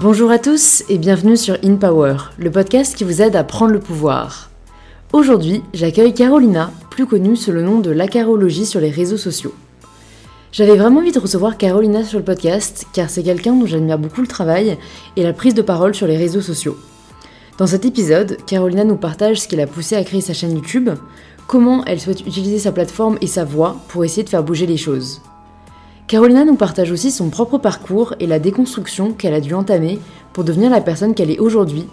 Bonjour à tous et bienvenue sur In Power, le podcast qui vous aide à prendre le pouvoir. Aujourd'hui, j'accueille Carolina, plus connue sous le nom de l'acarologie sur les réseaux sociaux. J'avais vraiment envie de recevoir Carolina sur le podcast car c'est quelqu'un dont j'admire beaucoup le travail et la prise de parole sur les réseaux sociaux. Dans cet épisode, Carolina nous partage ce qui l'a poussée à créer sa chaîne YouTube, comment elle souhaite utiliser sa plateforme et sa voix pour essayer de faire bouger les choses. Carolina nous partage aussi son propre parcours et la déconstruction qu'elle a dû entamer pour devenir la personne qu'elle est aujourd'hui,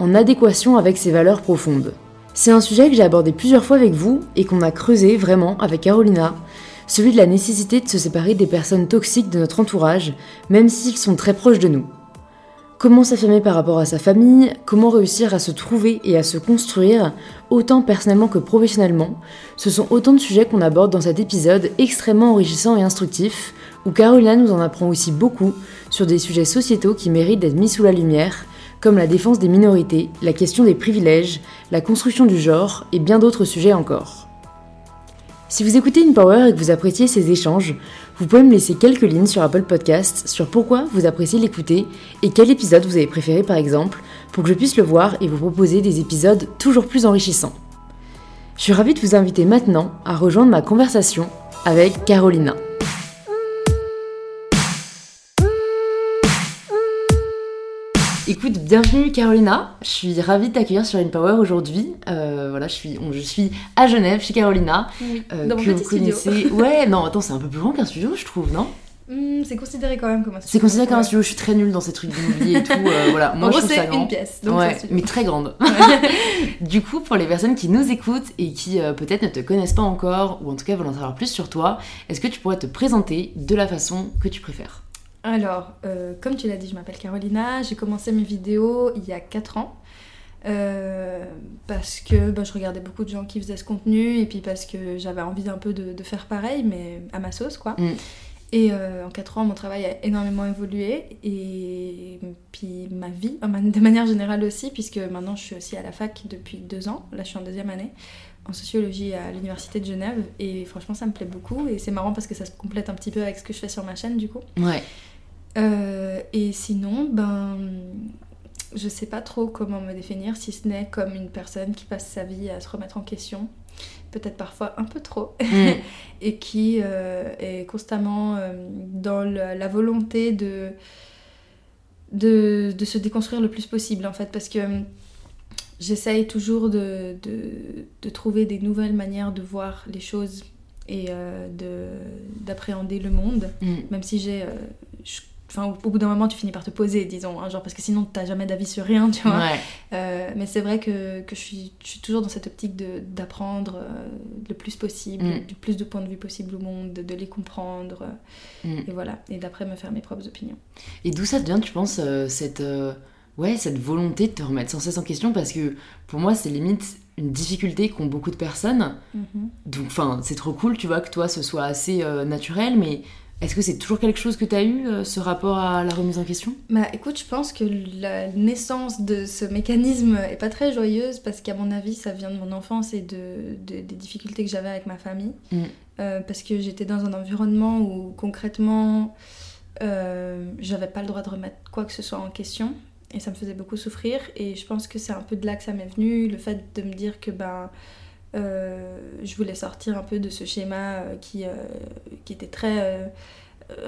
en adéquation avec ses valeurs profondes. C'est un sujet que j'ai abordé plusieurs fois avec vous et qu'on a creusé vraiment avec Carolina, celui de la nécessité de se séparer des personnes toxiques de notre entourage, même s'ils sont très proches de nous. Comment s'affirmer par rapport à sa famille, comment réussir à se trouver et à se construire, autant personnellement que professionnellement, ce sont autant de sujets qu'on aborde dans cet épisode extrêmement enrichissant et instructif, où Carolina nous en apprend aussi beaucoup sur des sujets sociétaux qui méritent d'être mis sous la lumière, comme la défense des minorités, la question des privilèges, la construction du genre et bien d'autres sujets encore. Si vous écoutez InPower et que vous appréciez ces échanges, vous pouvez me laisser quelques lignes sur Apple Podcasts sur pourquoi vous appréciez l'écouter et quel épisode vous avez préféré par exemple, pour que je puisse le voir et vous proposer des épisodes toujours plus enrichissants. Je suis ravie de vous inviter maintenant à rejoindre ma conversation avec Carolina. Écoute, bienvenue Carolina. Je suis ravie de t'accueillir sur InPower aujourd'hui. Euh, voilà, je suis, je suis à Genève chez Carolina. Euh, Dans mon petit studio. Ouais, non, attends, c'est un peu plus grand qu'un studio, je trouve, non? Hmm, c'est considéré quand même comme un studio. C'est considéré comme un studio, je suis très nulle dans ces trucs d'immobilier et tout. Euh, voilà. Moi, en gros, c'est une pièce, donc ouais, mais très grande. du coup, pour les personnes qui nous écoutent et qui peut-être ne te connaissent pas encore, ou en tout cas veulent en savoir plus sur toi, est-ce que tu pourrais te présenter de la façon que tu préfères? Alors, euh, comme tu l'as dit, je m'appelle Carolina. J'ai commencé mes vidéos il y a 4 ans. Euh, parce que bah, je regardais beaucoup de gens qui faisaient ce contenu et puis parce que j'avais envie un peu de, faire pareil, mais à ma sauce quoi. Mm. Et euh, en 4 ans, mon travail a énormément évolué et puis ma vie, de manière générale aussi, puisque maintenant je suis aussi à la fac depuis 2 ans. Là, je suis en deuxième année en sociologie à l'université de Genève et franchement, ça me plaît beaucoup et c'est marrant parce que ça se complète un petit peu avec ce que je fais sur ma chaîne du coup. Ouais. Euh, et sinon, ben, je sais pas trop comment me définir, si ce n'est comme une personne qui passe sa vie à se remettre en question, peut-être parfois un peu trop, mm. et qui euh, est constamment euh, dans la, volonté de, de, de, se déconstruire le plus possible, en fait, parce que j'essaye toujours de, de, de, trouver des nouvelles manières de voir les choses et d'appréhender le monde, mm. même si j'ai Enfin, au, bout d'un moment, tu finis par te poser, disons, hein, genre, parce que sinon, tu n'as jamais d'avis sur rien, tu vois. Euh, mais c'est vrai que, que je, suis, je, suis, toujours dans cette optique d'apprendre euh, le plus possible, mm. du plus de points de vue possible au monde, de, les comprendre, mm. et voilà, et d'après me faire mes propres opinions. Et d'où ça vient, tu penses, euh, cette, ouais, cette volonté de te remettre sans cesse en question? Parce que pour moi, c'est limite une difficulté qu'ont beaucoup de personnes. Mm-hmm. Donc, enfin, c'est trop cool, tu vois, que toi, ce soit assez naturel, mais est-ce que c'est toujours quelque chose que tu as eu, euh, ce rapport à la remise en question? Bah écoute, je pense que la naissance de ce mécanisme est pas très joyeuse parce qu'à mon avis, ça vient de mon enfance et de, des difficultés que j'avais avec ma famille. Mm. Euh, parce que j'étais dans un environnement où concrètement, euh, j'avais pas le droit de remettre quoi que ce soit en question. Et ça me faisait beaucoup souffrir. Et je pense que c'est un peu de là que ça m'est venu, le fait de me dire que ben je voulais sortir un peu de ce schéma euh, qui, euh, qui était très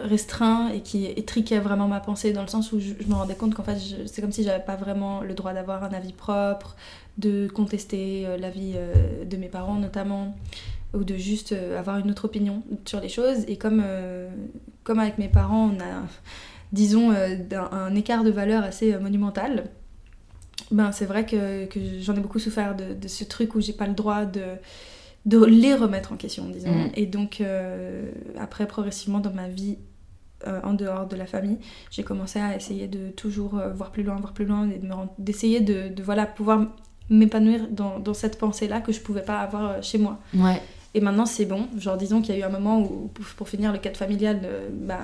restreint et qui étriquait vraiment ma pensée dans le sens où je, me rendais compte qu'en fait c'est comme si j'avais pas vraiment le droit d'avoir un avis propre, de contester l'avis de mes parents notamment ou de juste avoir une autre opinion sur les choses. Et comme, comme avec mes parents on a disons un, écart de valeur assez monumental ben, c'est vrai que, que j'en ai beaucoup souffert de, de ce truc où j'ai pas le droit de, de les remettre en question, disons. Mm. Et donc, euh, après, progressivement dans ma vie euh, en dehors de la famille, j'ai commencé à essayer de toujours euh, voir plus loin, voir plus loin, et d'essayer de, de, voilà, pouvoir m'épanouir dans, dans, cette pensée-là que je pouvais pas avoir chez moi. Ouais. Et maintenant, c'est bon. Genre, disons qu'il y a eu un moment où, pour, finir, le cadre familial, bah,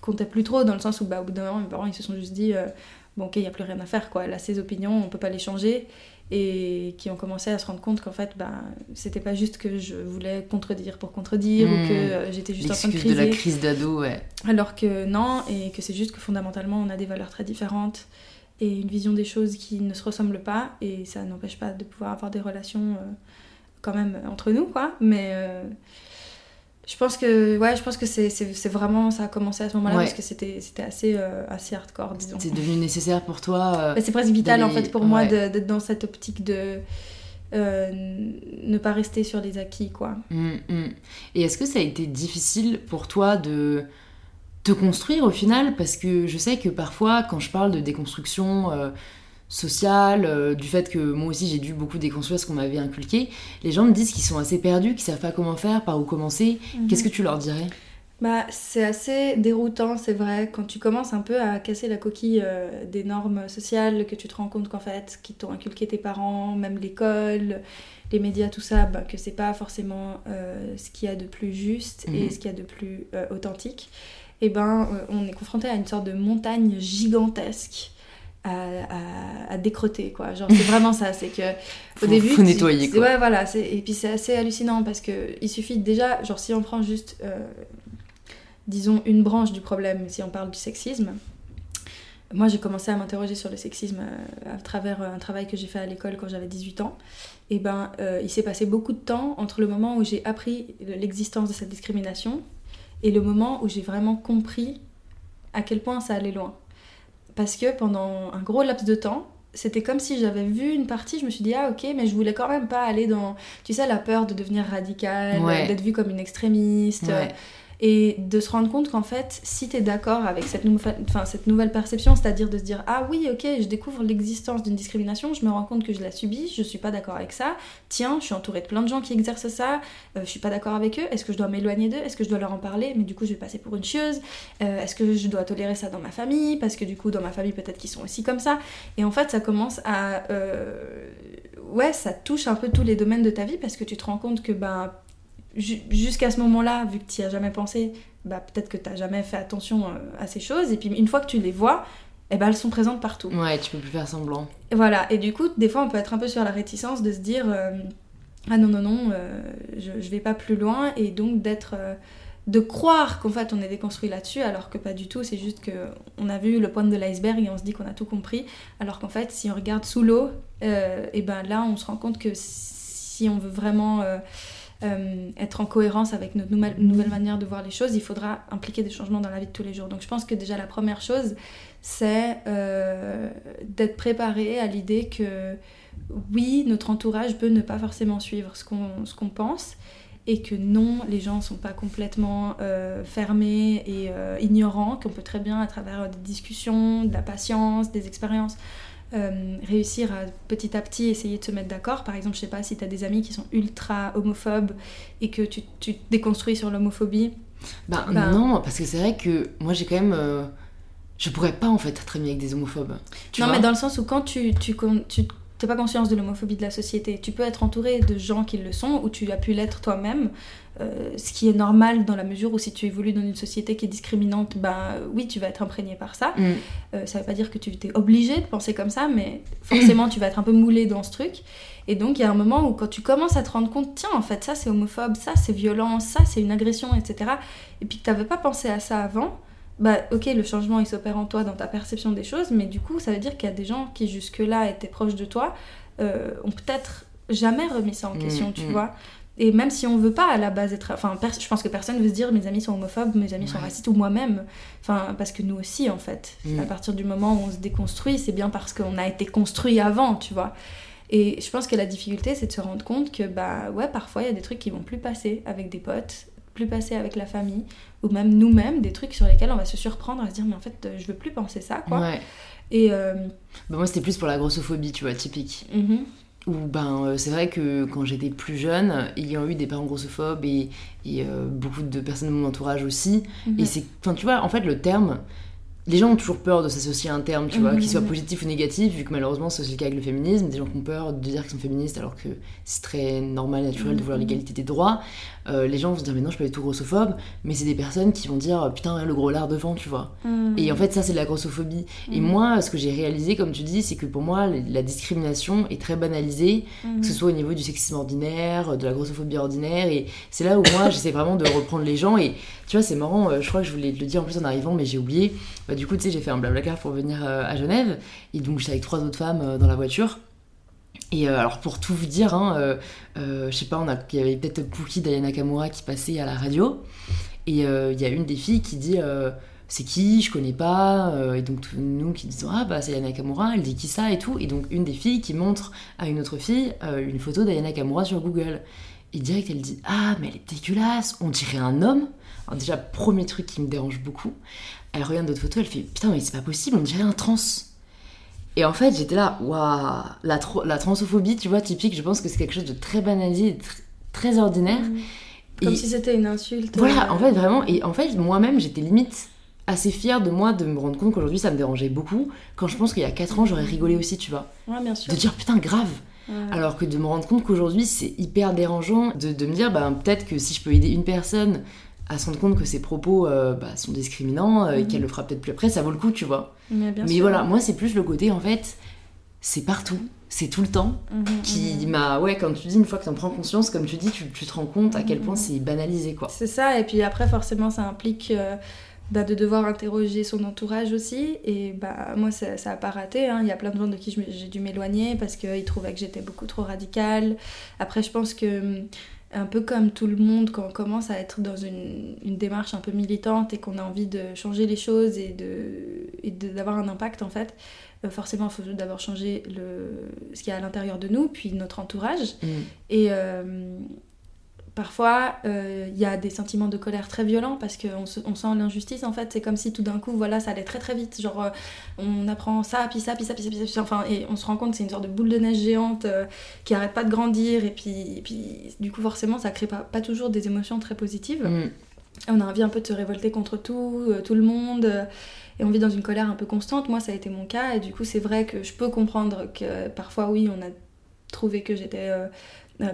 comptait plus trop, dans le sens où, bah, au bout d'un moment, mes parents, ils se sont juste dit bon, ok, il n'y a plus rien à faire, quoi. Elle a ses opinions, on peut pas les changer. Et qui ont commencé à se rendre compte qu'en fait, ben, c'était pas juste que je voulais contredire pour contredire ou Hmm. que euh, j'étais juste en train de L'excuse de la criser. crise d'ado, ouais. Alors que non, et que c'est juste que fondamentalement, on a des valeurs très différentes et une vision des choses qui ne se ressemblent pas. Et ça n'empêche pas de pouvoir avoir des relations euh, quand même entre nous, quoi. Mais euh, je pense que, ouais, je pense que c'est vraiment, ça a commencé à ce moment-là Ouais. parce que c'était c'était assez, euh, assez hardcore, disons. C'est devenu nécessaire pour toi. euh, Bah, c'est presque vital en fait pour moi ouais. d'être dans cette optique de euh, ne pas rester sur les acquis, quoi. Mm, mm. Et est-ce que ça a été difficile pour toi de te construire au final? Parce que je sais que parfois, quand je parle de déconstruction sociale, euh, du fait que moi aussi j'ai dû beaucoup déconstruire ce qu'on m'avait inculqué, les gens me disent qu'ils sont assez perdus, qu'ils savent pas comment faire, par où commencer. Qu'est-ce que tu leur dirais? Bah, c'est assez déroutant, c'est vrai, quand tu commences un peu à casser la coquille euh, des normes sociales, que tu te rends compte qu'en fait, qui t'ont inculqué tes parents, même l'école, les médias, tout ça, bah, que c'est pas forcément euh, ce qu'il y a de plus juste et Mhm. ce qu'il y a de plus euh, authentique, et ben euh, on est confronté à une sorte de montagne gigantesque. À, à, à décroter quoi genre c'est vraiment ça c'est que Faut- au début faut tu- nettoyer, quoi. ouais voilà et puis c'est assez hallucinant parce que il suffit déjà genre si on prend juste euh, disons, une branche du problème, si on parle du sexisme. Moi, j'ai commencé à m'interroger sur le sexisme euh, à travers un travail que j'ai fait à l'école quand j'avais 18 ans. Et ben, euh, il s'est passé beaucoup de temps entre le moment où j'ai appris l'existence de cette discrimination et le moment où j'ai vraiment compris à quel point ça allait loin. Parce que pendant un gros laps de temps, c'était comme si j'avais vu une partie, je me suis dit, ah ok, mais je voulais quand même pas aller dans, tu sais, la peur de devenir radicale, Ouais. d'être vue comme une extrémiste. Ouais. Et de se rendre compte qu'en fait, si tu es d'accord avec cette, nouvelle perception, c'est-à-dire de se dire Ah oui, ok, je découvre l'existence d'une discrimination, je me rends compte que je la subis, je suis pas d'accord avec ça, tiens, je suis entourée de plein de gens qui exercent ça, euh, je suis pas d'accord avec eux, est-ce que je dois m'éloigner d'eux, est-ce que je dois leur en parler, mais du coup je vais passer pour une chieuse, Euh, est-ce que je dois tolérer ça dans ma famille, parce que du coup dans ma famille peut-être qu'ils sont aussi comme ça. Et en fait, ça commence à. euh, Ouais, ça touche un peu tous les domaines de ta vie parce que tu te rends compte que ben jusqu'à ce moment-là, vu que tu n'y as jamais pensé, bah, peut-être que tu n'as jamais fait attention euh, à ces choses. Et puis une fois que tu les vois, eh ben, elles sont présentes partout. Ouais, tu peux plus faire semblant. Et voilà. Et du coup, des fois, on peut être un peu sur la réticence de se dire euh, Ah non, non, non, euh, je ne vais pas plus loin. Et donc d'être. euh, de croire qu'en fait on est déconstruit là-dessus alors que pas du tout, c'est juste que on a vu le point de l'iceberg et on se dit qu'on a tout compris alors qu'en fait si on regarde sous l'eau, et ben là on se rend compte que si on veut vraiment euh, être en cohérence avec notre nouvelle, manière de voir les choses, il faudra impliquer des changements dans la vie de tous les jours. Donc je pense que déjà la première chose, c'est euh, d'être préparé à l'idée que oui, notre entourage peut ne pas forcément suivre ce qu'on pense et que non, les gens sont pas complètement euh, fermés et ignorants, qu'on peut très bien à travers des discussions, de la patience, des expériences, euh, réussir à petit à petit essayer de se mettre d'accord. Par exemple, je sais pas si tu as des amis qui sont ultra homophobes et que tu, tu te déconstruis sur l'homophobie. Ben, Ben- non, parce que c'est vrai que moi j'ai quand même. euh, Je pourrais pas en fait être amie avec des homophobes. Tu non, mais dans le sens où quand tu, tu t'as pas conscience de l'homophobie de la société, tu peux être entouré de gens qui le sont, ou tu as pu l'être toi-même, euh, ce qui est normal dans la mesure où si tu évolues dans une société qui est discriminante, ben oui, tu vas être imprégné par ça. Mm. Euh, ça veut pas dire que tu t'es obligé de penser comme ça, mais forcément tu vas être un peu moulé dans ce truc. Et donc il y a un moment où quand tu commences à te rendre compte, tiens, en fait, ça c'est homophobe, ça c'est violent, ça c'est une agression, etc. Et puis que t'avais pas pensé à ça avant, bah ok, le changement il s'opère en toi dans ta perception des choses, mais du coup ça veut dire qu'il y a des gens qui jusque-là étaient proches de toi, euh, ont peut-être jamais remis ça en Mm, question, tu mm. vois. Et même si on veut pas à la base être. Enfin, je pense que personne veut se dire mes amis sont homophobes, mes amis sont racistes ou moi-même. Enfin, parce que nous aussi, en fait. Mm. À partir du moment où on se déconstruit, c'est bien parce qu'on a été construit avant, tu vois. Et je pense que la difficulté, c'est de se rendre compte que, bah ouais, parfois, il y a des trucs qui vont plus passer avec des potes, plus passer avec la famille, ou même nous-mêmes, des trucs sur lesquels on va se surprendre à se dire, mais en fait, euh, je veux plus penser ça, quoi. Ouais. Et. euh, Ben, moi c'était plus pour la grossophobie, tu vois, typique. mhm. Ou ben euh, c'est vrai que quand j'étais plus jeune, ayant eu des parents grossophobes et, et, euh, beaucoup de personnes de mon entourage aussi, Mhm. et c'est, enfin tu vois, en fait le terme, les gens ont toujours peur de s'associer à un terme, tu vois, qu'il soit positif ou négatif, vu que malheureusement c'est aussi le cas avec le féminisme, des gens qui ont peur de dire qu'ils sont féministes alors que c'est très normal, naturel de vouloir l'égalité des droits. Euh, les gens vont se dire mais non je peux être tout grossophobe, mais c'est des personnes qui vont dire putain le gros lard devant, tu vois. Et en fait ça c'est de la grossophobie. Et moi ce que j'ai réalisé comme tu dis c'est que pour moi la discrimination est très banalisée, que ce soit au niveau du sexisme ordinaire, de la grossophobie ordinaire, et c'est là où moi j'essaie vraiment de reprendre les gens. Et tu vois c'est marrant, euh, je crois que je voulais le dire en plus en arrivant mais j'ai oublié. Bah, du coup, tu sais, j'ai fait un blablacar pour venir euh, à Genève. Et donc, j'étais avec trois autres femmes euh, dans la voiture. Et alors, pour tout vous dire, hein, je sais pas, il y avait peut-être Pookie Diana Kamura qui passait à la radio. Et il y a une des filles qui dit c'est qui, je connais pas. et donc, nous qui disons, ah bah c'est Diana Kamura, elle dit qui ça et tout. Et donc, une des filles qui montre à une autre fille une photo d'Ayana Kamura sur Google. Et direct, elle dit, ah mais elle est dégueulasse, on dirait un homme. Alors, déjà, premier truc qui me dérange beaucoup elle regarde d'autres photos, elle fait putain, mais c'est pas possible, on dirait un trans. Et en fait, j'étais là, waouh, la, la transophobie, tu vois, typique, je pense que c'est quelque chose de très banalisé, très ordinaire. Mmh. Comme si c'était une insulte. Voilà, euh. en fait, vraiment. Et en fait, moi-même, j'étais limite assez fière de moi de me rendre compte qu'aujourd'hui, ça me dérangeait beaucoup. Quand je pense qu'il y a 4 ans, j'aurais rigolé aussi, tu vois. Ouais, bien sûr. De dire putain, grave. Alors que de me rendre compte qu'aujourd'hui, c'est hyper dérangeant de, de me dire, bah, peut-être que si je peux aider une personne à se rendre compte que ses propos euh, bah, sont discriminants euh, et mhm. qu'elle le fera peut-être plus après, ça vaut le coup, tu vois. Mais, voilà, moi c'est plus le côté en fait, c'est partout, c'est tout le temps, mhm, qui mhm. m'a, ouais, comme tu dis, une fois que tu en prends conscience, comme tu dis, tu, te rends compte à quel point c'est banalisé, quoi. C'est ça, et puis après forcément ça implique euh, bah, de devoir interroger son entourage aussi, et bah moi ça, ça a pas raté, hein. il y a plein de gens de qui j'ai dû m'éloigner parce qu'ils trouvaient que j'étais beaucoup trop radicale. Après je pense que hum, un peu comme tout le monde, quand on commence à être dans une, une démarche un peu militante et qu'on a envie de changer les choses et d'avoir un impact en fait, euh, forcément il faut d'abord changer le, ce qu'il y a à l'intérieur de nous, puis notre entourage. Mm. Et, euh, Parfois, euh, il y a des sentiments de colère très violents parce qu'on on sent l'injustice. En fait, c'est comme si tout d'un coup, voilà, ça allait très très vite. Genre, euh, on apprend ça, puis ça, puis ça, puis ça, puis ça, enfin, et on se rend compte que c'est une sorte de boule de neige géante euh, qui arrête pas de grandir. Et puis, puis, du coup, forcément, ça crée pas, pas toujours des émotions très positives. Mm. On a envie un peu de se révolter contre tout, tout le monde et on vit dans une colère un peu constante. Moi, ça a été mon cas, et du coup, c'est vrai que je peux comprendre que parfois, oui, on a trouvé que j'étais euh,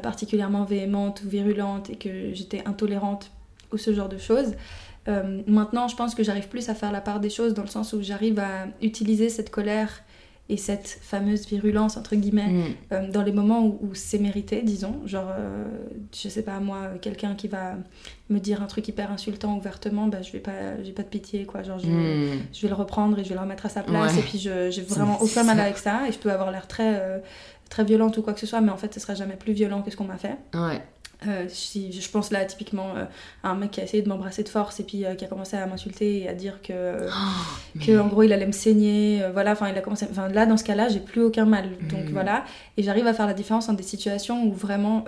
particulièrement véhémente ou virulente et que j'étais intolérante ou ce genre de choses. Euh, maintenant, je pense que j'arrive plus à faire la part des choses dans le sens où j'arrive à utiliser cette colère et cette fameuse virulence, entre guillemets, mm. euh, dans les moments où, c'est mérité, disons. Genre, je sais pas, moi, quelqu'un qui va me dire un truc hyper insultant ouvertement, bah, je vais pas, j'ai pas de pitié, quoi. Genre, je, mm. je, vais le reprendre et je vais le remettre à sa place. Et puis, je, j'ai vraiment aucun mal avec ça. Et je peux avoir l'air très très violente ou quoi que ce soit, mais en fait, ce sera jamais plus violent que ce qu'on m'a fait. Ouais. Euh, si, je pense là typiquement euh, à un mec qui a essayé de m'embrasser de force et puis euh, qui a commencé à m'insulter et à dire que, oh, que en gros il allait me saigner voilà enfin il a commencé enfin là dans ce cas là j'ai plus aucun mal donc mm. voilà et j'arrive à faire la différence entre des situations où vraiment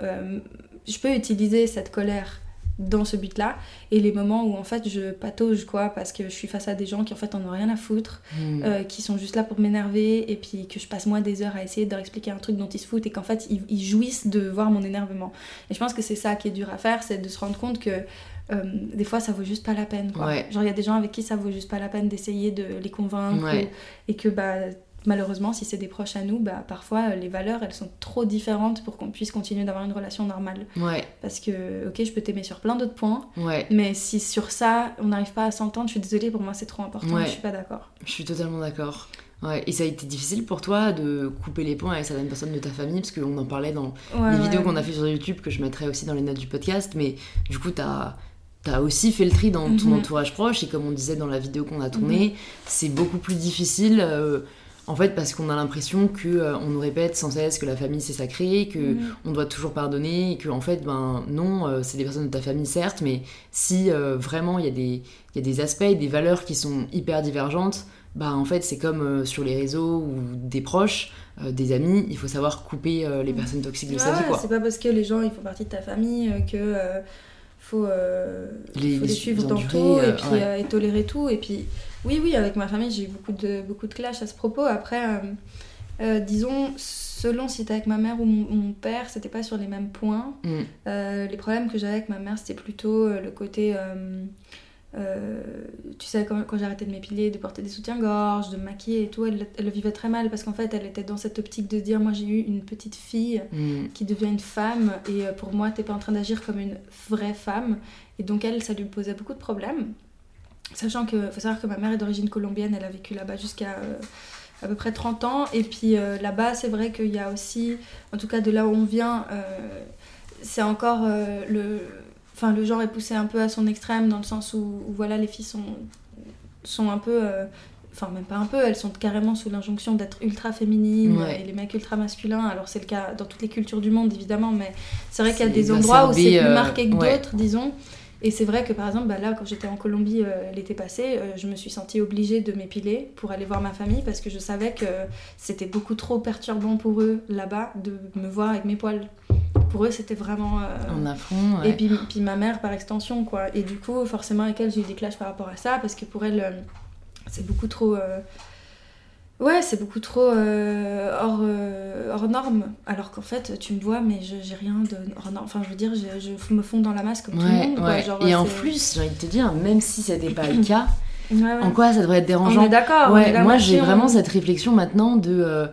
je peux utiliser cette colère dans ce but-là et les moments où en fait je patauge quoi parce que je suis face à des gens qui en fait en ont rien à foutre hmm. euh, qui sont juste là pour m'énerver et puis que je passe moi des heures à essayer de leur expliquer un truc dont ils se foutent et qu'en fait ils, jouissent de voir mon énervement et je pense que c'est ça qui est dur à faire c'est de se rendre compte que euh, des fois ça vaut juste pas la peine quoi. genre il y a des gens avec qui ça vaut juste pas la peine d'essayer de les convaincre et que bah malheureusement, si c'est des proches à nous, bah, parfois euh, les valeurs elles sont trop différentes pour qu'on puisse continuer d'avoir une relation normale. Ouais. Parce que, ok, je peux t'aimer sur plein d'autres points, ouais. mais si sur ça on n'arrive pas à s'entendre, je suis désolée, pour moi c'est trop important, je suis pas d'accord. Je suis totalement d'accord. Ouais. Et ça a été difficile pour toi de couper les ponts avec certaines personnes de ta famille, parce qu'on en parlait dans les vidéos qu'on a fait sur YouTube, que je mettrai aussi dans les notes du podcast, mais du coup, t'as as aussi fait le tri dans ton mhm. entourage proche et comme on disait dans la vidéo qu'on a tournée, mhm. c'est beaucoup plus difficile. Euh, en fait, parce qu'on a l'impression que euh, on nous répète sans cesse que la famille c'est sacré, que mm. on doit toujours pardonner, et que en fait, ben non, euh, c'est des personnes de ta famille certes, mais si euh, vraiment il y, a des, y a des aspects, des valeurs qui sont hyper divergentes, bah en fait c'est comme sur les réseaux ou des proches, des amis, il faut savoir couper les mm. personnes toxiques de sa vie. C'est pas parce que les gens ils font partie de ta famille que faut, les, faut les, suivre dans tout et puis et tolérer tout et puis oui, oui, avec ma famille, j'ai eu beaucoup de, beaucoup de clash à ce propos. Après, euh, euh, disons, selon si c'était avec ma mère ou mon, père, c'était pas sur les mêmes points. Mm. Euh, les problèmes que j'avais avec ma mère, c'était plutôt le côté euh, tu sais, quand, arrêté de m'épiler, de porter des soutiens-gorge, de me maquiller et tout, elle, le vivait très mal parce qu'en fait, elle était dans cette optique de dire Moi, j'ai eu une petite fille mm. qui devient une femme et pour moi, t'es pas en train d'agir comme une vraie femme. Et donc, elle, ça lui posait beaucoup de problèmes. Sachant que, faut savoir que ma mère est d'origine colombienne, elle a vécu là-bas jusqu'à. Euh, à peu près 30 ans. Et puis là-bas c'est vrai qu'il y a aussi en tout cas de là où on vient c'est encore le enfin le genre est poussé un peu à son extrême dans le sens où, voilà les filles sont sont un peu euh, enfin même pas un peu elles sont carrément sous l'injonction d'être ultra féminines et les mecs ultra masculins. Alors c'est le cas dans toutes les cultures du monde évidemment mais c'est vrai qu'il y a des endroits où c'est plus euh, marqué que d'autres disons et c'est vrai que par exemple, bah là, quand j'étais en Colombie euh, l'été passé, je me suis sentie obligée de m'épiler pour aller voir ma famille parce que je savais que c'était beaucoup trop perturbant pour eux là-bas de me voir avec mes poils pour eux, c'était vraiment. Euh... affront. Et puis, puis, ma mère par extension, quoi. Et du coup, forcément, avec elle, j'ai eu des clashs par rapport à ça, parce que pour elle, euh, c'est beaucoup trop. Euh, ouais, c'est beaucoup trop euh, hors, hors norme. Alors qu'en fait, tu me vois, mais j'ai rien de hors norme. Enfin, je veux dire, je, me fonds dans la masse comme tout le monde. Quoi. Et en plus, j'ai envie de te dire, même si c'était pas le cas, en quoi ça devrait être dérangeant On est d'accord. moi, j'ai vraiment cette réflexion maintenant de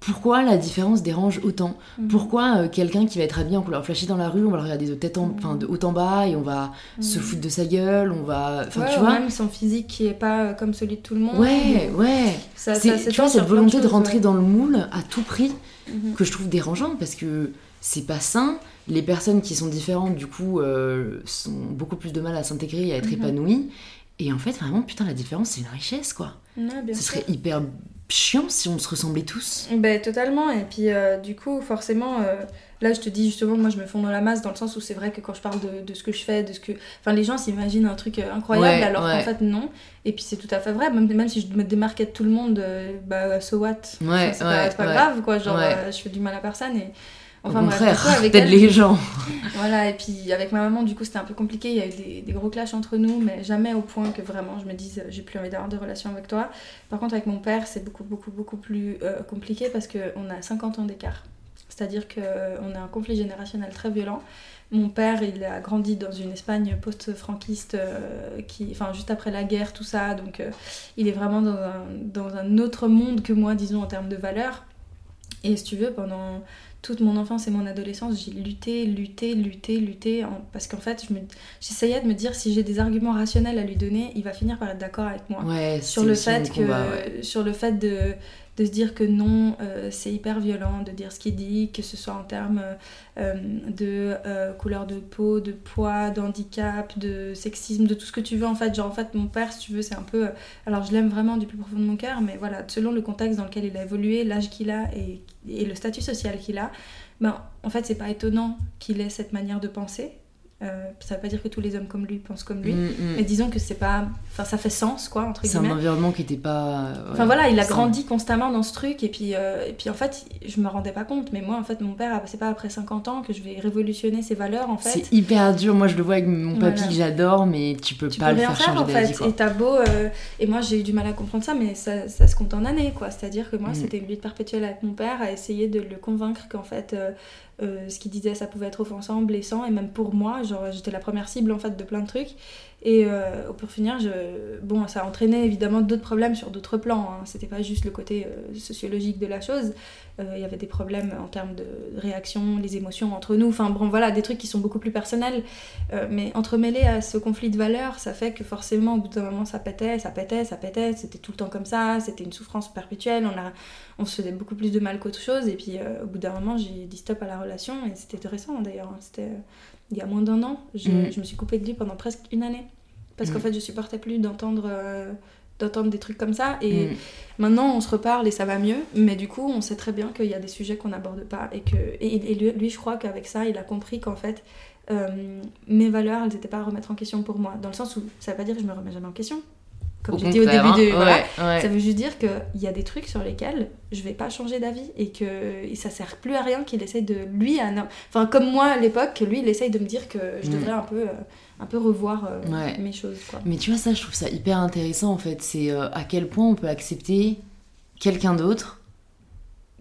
pourquoi la différence dérange autant mhm. Pourquoi euh, quelqu'un qui va être habillé en couleur flashy dans la rue, on va le regarder de tête en, de haut en bas et on va se mhm. foutre de sa gueule, on va, enfin tu vois. Même son physique qui est pas euh, comme celui de tout le monde. Ouais, ouais. Ça, tu vois cette volonté de rentrer dans le moule à tout prix mhm. que je trouve dérangeante parce que c'est pas sain. Les personnes qui sont différentes, du coup, euh, sont beaucoup plus de mal à s'intégrer et à être épanouies. Et en fait, vraiment, putain, la différence, c'est une richesse, quoi. Ce serait hyper chiant si on se ressemblait tous. Ben totalement. Et puis euh, du coup, forcément, euh, là je te dis justement, moi je me fonds dans la masse dans le sens où c'est vrai que quand je parle de, de, ce que je fais, de ce que, enfin les gens s'imaginent un truc euh, incroyable alors qu'en fait non. Et puis c'est tout à fait vrai. Même, même si je me démarquais de tout le monde, bah so what? Ouais, c'est pas, pas grave quoi. Genre je fais du mal à personne et Enfin, Au contraire, avec les gens. voilà, et puis avec ma maman, du coup, c'était un peu compliqué. Il y a eu des, gros clashs entre nous, mais jamais au point que vraiment je me dise j'ai plus envie d'avoir de relation avec toi. Par contre, avec mon père, c'est beaucoup, beaucoup, beaucoup plus euh, compliqué parce qu'on a 50 ans d'écart. C'est-à-dire qu'on a un conflit générationnel très violent. Mon père, il a grandi dans une Espagne post-franquiste, euh, qui, enfin juste après la guerre, tout ça. Donc, euh, il est vraiment dans un, dans un autre monde que moi, disons en termes de valeurs. Et si tu veux, pendant toute mon enfance et mon adolescence, j'ai lutté, lutté, lutté, lutté, parce qu'en fait, j'essayais de me dire si j'ai des arguments rationnels à lui donner, il va finir par être d'accord avec moi. sur, le fait que, sur le fait de de se dire que non, euh, c'est hyper violent de dire ce qu'il dit, que ce soit en termes euh, de euh, couleur de peau, de poids, d'handicap, de sexisme, de tout ce que tu veux en fait. Genre en fait mon père, si tu veux, c'est un peu... alors je l'aime vraiment du plus profond de mon cœur, mais voilà, selon le contexte dans lequel il a évolué, l'âge qu'il a et, et, le statut social qu'il a, ben en fait c'est pas étonnant qu'il ait cette manière de penser. Euh, ça veut pas dire que tous les hommes comme lui pensent comme lui, mm, mm. mais disons que c'est pas. Enfin, ça fait sens, quoi, entre C'est un environnement qui était pas. enfin voilà, il a grandi constamment dans ce truc, et puis, euh, et puis en fait, je me rendais pas compte, mais moi, en fait, mon père, c'est pas après 50 ans que je vais révolutionner ses valeurs, en fait. C'est hyper dur, moi je le vois avec mon papy que j'adore, mais tu peux pas le faire, changer en fait. Et t'as beau. Euh, et moi, j'ai eu du mal à comprendre ça, mais ça, ça se compte en années, quoi. C'est-à-dire que moi, mm. c'était une lutte perpétuelle avec mon père à essayer de le convaincre qu'en fait euh, ce qu'il disait ça pouvait être offensant, blessant. Et même pour moi genre j'étais la première cible en fait de plein de trucs et euh, pour finir je... bon ça a entraîné évidemment d'autres problèmes sur d'autres plans hein. c'était pas juste le côté euh, sociologique de la chose il y avait des problèmes en termes de réaction les émotions entre nous enfin bon voilà des trucs qui sont beaucoup plus personnels mais entremêlés à ce conflit de valeurs ça fait que forcément au bout d'un moment ça pétait ça pétait ça pétait c'était tout le temps comme ça c'était une souffrance perpétuelle on se faisait beaucoup plus de mal qu'autre chose. Et puis euh, au bout d'un moment, j'ai dit stop à la relation. Et c'était récent d'ailleurs. Hein. C'était euh, il y a moins d'un an. Je, mm. je, me suis coupée de lui pendant presque une année. Parce qu'en mm. fait, je supportais plus d'entendre. Euh, d'entendre des trucs comme ça et mm. maintenant on se reparle et ça va mieux mais du coup on sait très bien qu'il y a des sujets qu'on n'aborde pas et que et, lui, lui, je crois qu'avec ça il a compris qu'en fait mes valeurs elles n'étaient pas à remettre en question pour moi dans le sens où ça veut pas dire que je me remets jamais en question comme j'ai dit au début de. Voilà, Ça veut juste dire qu'il y a des trucs sur lesquels je vais pas changer d'avis et que et ça sert plus à rien qu'il essaye de. Lui, enfin, comme moi à l'époque, lui, il essaye de me dire que je mm. devrais un peu. Euh, un peu revoir euh, mes choses. Quoi. Mais tu vois, ça, je trouve ça hyper intéressant en fait. C'est euh, à quel point on peut accepter quelqu'un d'autre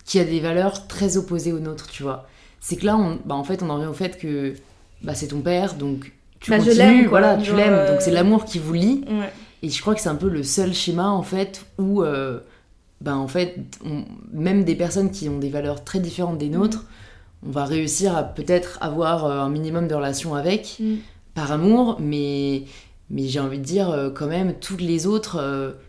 qui a des valeurs très opposées aux nôtres, tu vois. C'est que là, on, bah, en fait, on en revient au fait que bah, c'est ton père, donc tu bah, continues, voilà, tu l'aimes. Donc c'est l'amour qui vous lie. Et je crois que c'est un peu le seul schéma en fait où, ben en fait, même des personnes qui ont des valeurs très différentes des nôtres, on va réussir à peut-être avoir un minimum de relations avec mm. par amour, mais mais j'ai envie de dire quand même toutes les autres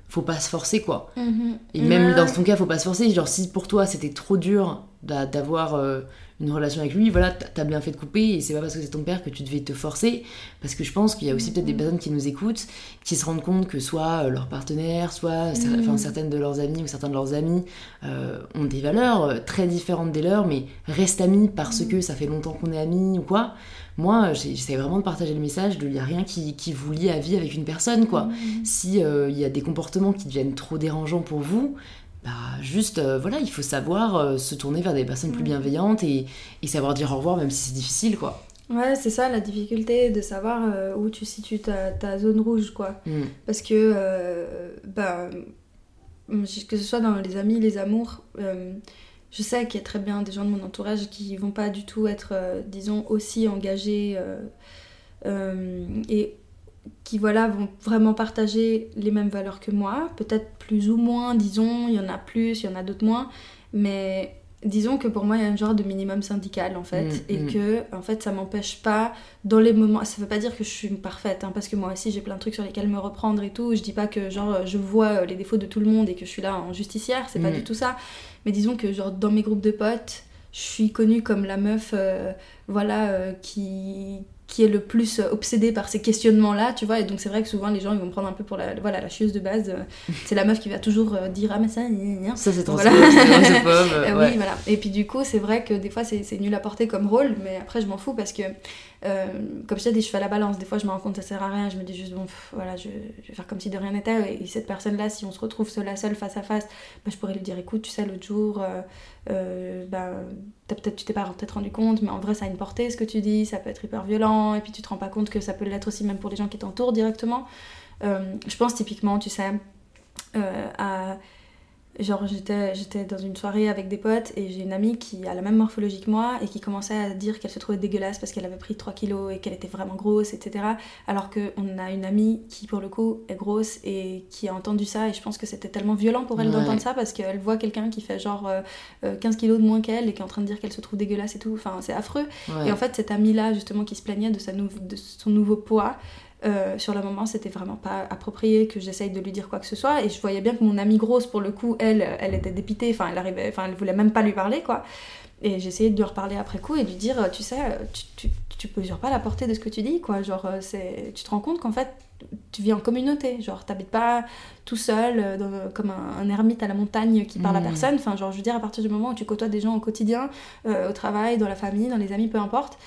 faut pas se forcer quoi. Mhm. Et même dans ton cas, faut pas se forcer. Genre, si pour toi c'était trop dur d'avoir euh, une relation avec lui, voilà, t'as bien fait de couper et c'est pas parce que c'est ton père que tu devais te forcer. Parce que je pense qu'il y a aussi peut-être des mhm. personnes qui nous écoutent qui se rendent compte que soit euh, leur partenaire, soit mhm. certaines de leurs amis ou certains de leurs amis euh, ont des valeurs très différentes des leurs, mais restent amis parce que ça fait longtemps qu'on est amis ou quoi moi, j'essaie vraiment de partager le message de il n'y a rien qui, qui, vous lie à vie avec une personne, quoi. Mmh. Si euh, il y a des comportements qui deviennent trop dérangeants pour vous, bah juste, euh, voilà, il faut savoir euh, se tourner vers des personnes plus mmh. bienveillantes et, et, savoir dire au revoir, même si c'est difficile, quoi. Ouais, c'est ça la difficulté de savoir où tu situes ta, ta zone rouge, quoi. Mmh. Parce que, bah, que ce soit dans les amis, les amours je sais qu'il y a très bien des gens de mon entourage qui vont pas du tout être, euh, disons, aussi engagés euh, euh, et qui, voilà, vont vraiment partager les mêmes valeurs que moi. Peut-être plus ou moins, disons, il y en a plus, il y en a d'autres moins. Mais disons que pour moi il y a un genre de minimum syndical en fait mm, et mm. que en fait ça m'empêche pas dans les moments ça veut pas dire que je suis parfaite hein, parce que moi aussi j'ai plein de trucs sur lesquels me reprendre et tout je dis pas que genre je vois les défauts de tout le monde et que je suis là en justicière c'est pas mm. du tout ça mais disons que genre dans mes groupes de potes je suis connue comme la meuf euh, voilà euh, qui qui est le plus obsédé par ces questionnements-là, tu vois. Et donc c'est vrai que souvent les gens ils vont prendre un peu pour la, voilà, la chieuse de base. C'est la meuf qui va toujours euh, dire ah mais ça, ça c'est trop voilà. euh, Oui voilà. Et puis du coup c'est vrai que des fois c'est nul à porter comme rôle, mais après je m'en fous parce que euh, comme je t'ai dit je fais la balance. Des fois je me rends compte que ça sert à rien. Je me dis juste bon voilà je, vais faire comme si de rien n'était. Et, cette personne là si on se retrouve seule à seule face à face, bah, je pourrais lui dire écoute tu sais l'autre jour bah, peut-être tu t'es pas peut-être rendu compte, mais en vrai ça a une portée ce que tu dis, ça peut être hyper violent, et puis tu te rends pas compte que ça peut l'être aussi même pour les gens qui t'entourent directement. Euh, je pense typiquement, tu sais, euh, à Genre, j'étais, j'étais dans une soirée avec des potes et j'ai une amie qui a la même morphologie que moi et qui commençait à dire qu'elle se trouvait dégueulasse parce qu'elle avait pris 3 kilos et qu'elle était vraiment grosse, etc. Alors qu'on a une amie qui, pour le coup, est grosse et qui a entendu ça et je pense que c'était tellement violent pour elle d'entendre ça parce qu'elle voit quelqu'un qui fait genre 15 euh, euh, kilos de moins qu'elle et qui est en train de dire qu'elle se trouve dégueulasse et tout. Enfin, c'est affreux. Et en fait, cette amie-là, justement, qui se plaignait de, sa de son nouveau poids, euh, sur le moment, c'était vraiment pas approprié que j'essaye de lui dire quoi que ce soit. Et je voyais bien que mon amie grosse, pour le coup, elle, elle était dépitée. Enfin, elle arrivait, enfin, elle voulait même pas lui parler, quoi. Et j'essayais de lui reparler après coup et de lui dire, tu sais, tu, tu, tu mesures pas la portée de ce que tu dis, quoi. Genre, euh, c'est, tu te rends compte qu'en fait, tu vis en communauté. Genre, t'habites pas tout seul, euh, comme un, ermite à la montagne qui parle à mmh. personne. Enfin, genre, je veux dire, à partir du moment où tu côtoies des gens au quotidien, au travail, dans la famille, dans les amis, peu importe,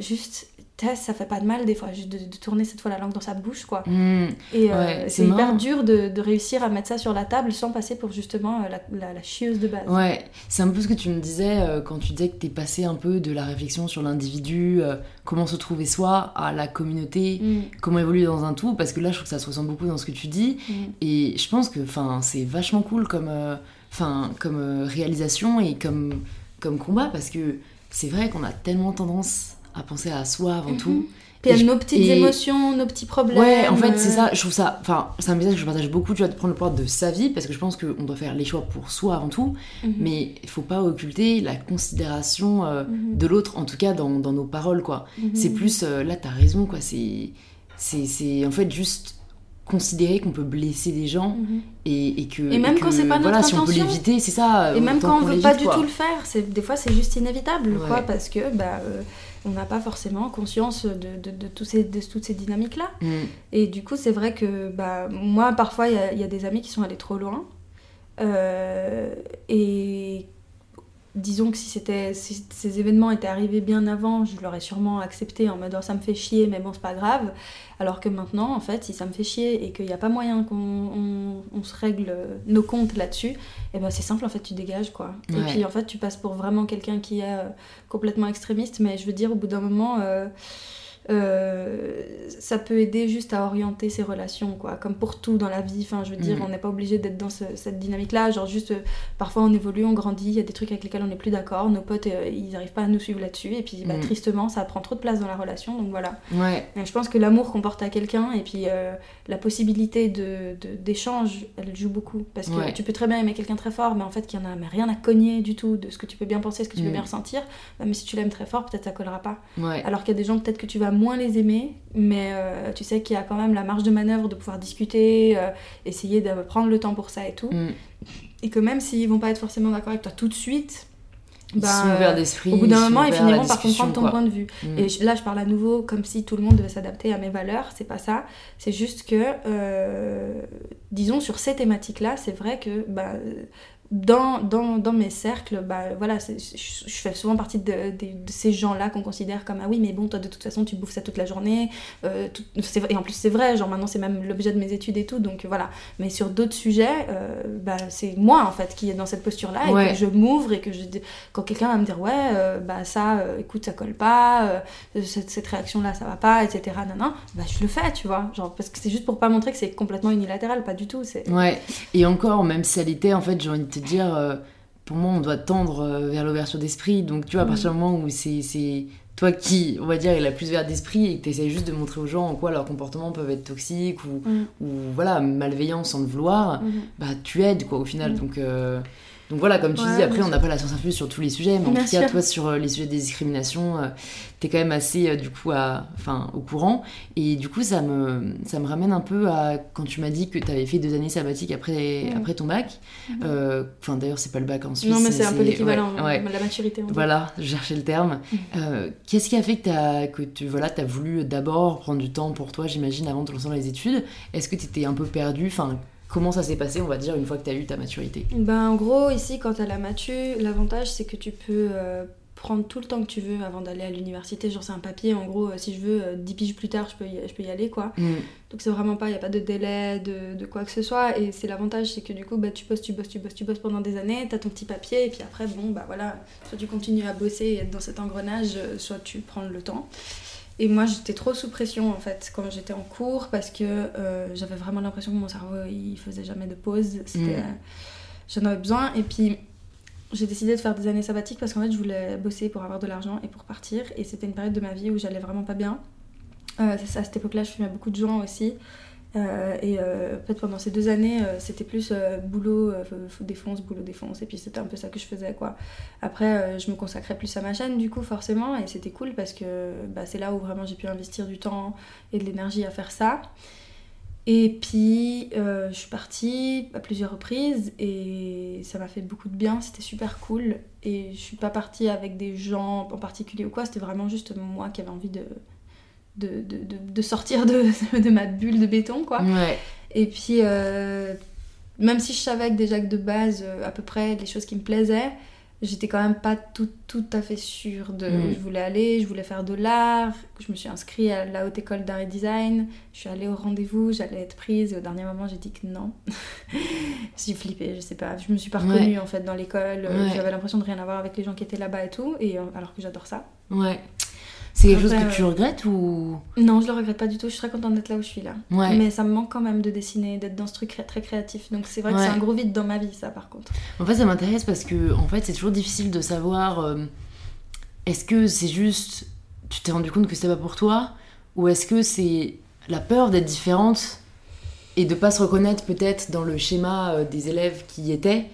juste ça fait pas de mal des fois, juste de, tourner cette fois la langue dans sa bouche, quoi. Hmm. et euh, c'est hyper dur de, de, réussir à mettre ça sur la table sans passer pour justement euh, la, la, chieuse de base. Ouais, c'est un peu ce que tu me disais euh, quand tu disais que t'es passé un peu de la réflexion sur l'individu, comment se trouver soi, à la communauté, hmm. comment évoluer dans un tout, parce que là, je trouve que ça se ressent beaucoup dans ce que tu dis, hmm. et je pense que c'est vachement cool comme, comme réalisation et comme, comme combat, parce que c'est vrai qu'on a tellement tendance à penser à soi avant tout. Mhm. Puis à nos petites émotions, nos petits problèmes. Ouais, en fait, c'est ça. Je trouve ça. Enfin, c'est un message que je partage beaucoup, tu vois, de prendre le pouvoir de sa vie, parce que je pense qu'on doit faire les choix pour soi avant tout. Mhm. Mais il faut pas occulter la considération euh, mhm. de l'autre, en tout cas dans, dans, nos paroles, quoi. C'est plus. Euh, là, t'as raison, quoi. C'est. C'est en fait juste considérer qu'on peut blesser des gens et, et, que et même quand c'est pas notre voilà, si on peut l'éviter c'est ça et même quand on veut pas du tout le faire c'est des fois c'est juste inévitable quoi parce que bah euh, on n'a pas forcément conscience de, de, de, tous ces, de toutes ces dynamiques-là. Mm. Et du coup, c'est vrai que bah, moi, parfois, il y, a des amis qui sont allés trop loin. Euh, et disons que si, c'était, ces événements étaient arrivés bien avant, je l'aurais sûrement accepté en mode oh, ça me fait chier, mais bon, c'est pas grave. Alors que maintenant, en fait, si ça me fait chier et qu'il n'y a pas moyen qu'on on, se règle nos comptes là-dessus, et eh ben c'est simple, en fait, tu dégages quoi. Et puis en fait, tu passes pour vraiment quelqu'un qui est euh, complètement extrémiste, mais je veux dire, au bout d'un moment. Euh, euh, ça peut aider juste à orienter ses relations, quoi. Comme pour tout dans la vie. Enfin, je veux dire, mm. on n'est pas obligé d'être dans cette dynamique-là. Genre, juste, euh, parfois on évolue, on grandit, il y a des trucs avec lesquels on n'est plus d'accord. Nos potes, euh, ils n'arrivent pas à nous suivre là-dessus. Et puis, bah, mm. tristement, ça prend trop de place dans la relation. Donc voilà. Ouais. je pense que l'amour qu'on porte à quelqu'un et puis la possibilité d'échange, de, d'échange elle joue beaucoup. Parce que tu peux très bien aimer quelqu'un très fort, mais en fait, qui en a mais rien à cogner du tout de ce que tu peux bien penser, ce que tu peux mm. bien ressentir. Bah, mais si tu l'aimes très fort, peut-être ça collera pas. Alors qu'il y a des gens, peut-être que tu vas moins les aimer, mais euh, tu sais qu'il y a quand même la marge de manœuvre de pouvoir discuter, euh, essayer de prendre le temps pour ça et tout. Mm. Et que même s'ils vont pas être forcément d'accord avec toi tout de suite, bah, d'esprit. Au bout d'un moment, ils finiront par comprendre ton point de vue. Mm. Et là, je parle à nouveau comme si tout le monde devait s'adapter à mes valeurs. C'est pas ça. C'est juste que, euh, disons, sur ces thématiques-là, c'est vrai que bah, dans, dans, dans, mes cercles, bah, voilà, je, fais souvent partie de, de, ces gens-là qu'on considère comme Ah oui, mais bon, toi de toute façon, tu bouffes ça toute la journée. Euh, et en plus, c'est vrai, genre maintenant, c'est même l'objet de mes études et tout, donc voilà. Mais sur d'autres sujets, euh, bah, c'est moi en fait qui est dans cette posture-là et que je m'ouvre et que je, quand quelqu'un va me dire Ouais, euh, bah ça, écoute, ça colle pas, cette, cette réaction-là, ça va pas, etc. Non, non, bah je le fais, tu vois. Genre, parce que c'est juste pour pas montrer que c'est complètement unilatéral, pas du tout. Ouais, et encore, même si elle était, en fait, j'ai envie de dire, euh, pour moi, on doit tendre euh, vers l'ouverture d'esprit. Donc, tu vois, à partir du moment où c'est toi qui, on va dire, est la plus verte d'esprit et que tu essaies juste de montrer aux gens en quoi leurs comportements peuvent être toxiques ou, mm. ou voilà, malveillants sans le vouloir, mm-hmm. bah tu aides, quoi, au final. Mm. Donc, euh, donc voilà, comme tu dis, après, on n'a pas la science infuse sur tous les sujets, mais en tout cas, toi, sur euh, les sujets des discriminations, euh, tu es quand même assez, euh, du coup, à, au courant. Et du coup, ça me, ça me ramène un peu à quand tu m'as dit que tu avais fait deux années sabbatiques après, après ton bac. Mhm. Enfin, d'ailleurs, c'est pas le bac en Suisse. Non, mais c'est un peu l'équivalent, la maturité. Voilà, je cherchais le terme. Mhm. Qu'est-ce qui a fait que, as, que tu voilà, as voulu d'abord prendre du temps pour toi, j'imagine, avant de te lancer dans les études? Est-ce que tu étais un peu perdu? Enfin, Comment ça s'est passé, on va dire, une fois que tu as eu ta maturité ben, En gros, ici, quand tu as la matu, l'avantage, c'est que tu peux euh, prendre tout le temps que tu veux avant d'aller à l'université. Genre, c'est un papier, en gros, euh, si je veux, 10 euh, piges plus tard, je peux y, je peux y aller, quoi. Mm. Donc, c'est vraiment pas, il n'y a pas de délai, de, de, quoi que ce soit. Et c'est l'avantage, c'est que du coup, bah, tu bosses, tu bosses, tu bosses, tu bosses pendant des années, tu as ton petit papier, et puis après, bon, bah voilà, soit tu continues à bosser et être dans cet engrenage, soit tu prends le temps. Et moi, j'étais trop sous pression en fait quand j'étais en cours parce que euh, j'avais vraiment l'impression que mon cerveau il faisait jamais de pause. C'était, mm. j'en avais besoin. Et puis j'ai décidé de faire des années sabbatiques parce qu'en fait, je voulais bosser pour avoir de l'argent et pour partir. Et c'était une période de ma vie où j'allais vraiment pas bien. Euh, à cette époque-là, je fumais beaucoup de joints aussi. Euh, et euh, en fait, pendant ces deux années, euh, c'était plus boulot, défonce, boulot, défonce. Et puis c'était un peu ça que je faisais, quoi. Après, je me consacrais plus à ma chaîne, du coup, forcément. Et c'était cool parce que bah, c'est là où vraiment j'ai pu investir du temps et de l'énergie à faire ça. Et puis, je suis partie à plusieurs reprises et ça m'a fait beaucoup de bien, c'était super cool. Et je suis pas partie avec des gens en particulier ou quoi, c'était vraiment juste moi qui avais envie de, de, de, de, sortir de, de, ma bulle de béton, quoi. Et puis, euh, même si je savais que déjà que de base, euh, à peu près, les choses qui me plaisaient, j'étais quand même pas tout, tout à fait sûre de mm. je voulais aller, je voulais faire de l'art, je me suis inscrite à la haute école d'art et design, je suis allée au rendez-vous, j'allais être prise et au dernier moment j'ai dit que non. j'ai flippé, je sais pas, je me suis pas reconnue en fait dans l'école, j'avais l'impression de rien avoir avec les gens qui étaient là-bas et tout, et euh, alors que j'adore ça. Ouais. C'est quelque chose que tu regrettes ou? Non, je le regrette pas du tout. Je suis très contente d'être là où je suis là. Mais ça me manque quand même de dessiner, d'être dans ce truc très créatif. Donc c'est vrai que c'est un gros vide dans ma vie, ça, par contre. En fait, ça m'intéresse parce que en fait, c'est toujours difficile de savoir. Euh, est-ce que c'est juste, tu t'es rendu compte que c'était pas pour toi, ou est-ce que c'est la peur d'être différente et de pas se reconnaître peut-être dans le schéma euh, des élèves qui y étaient?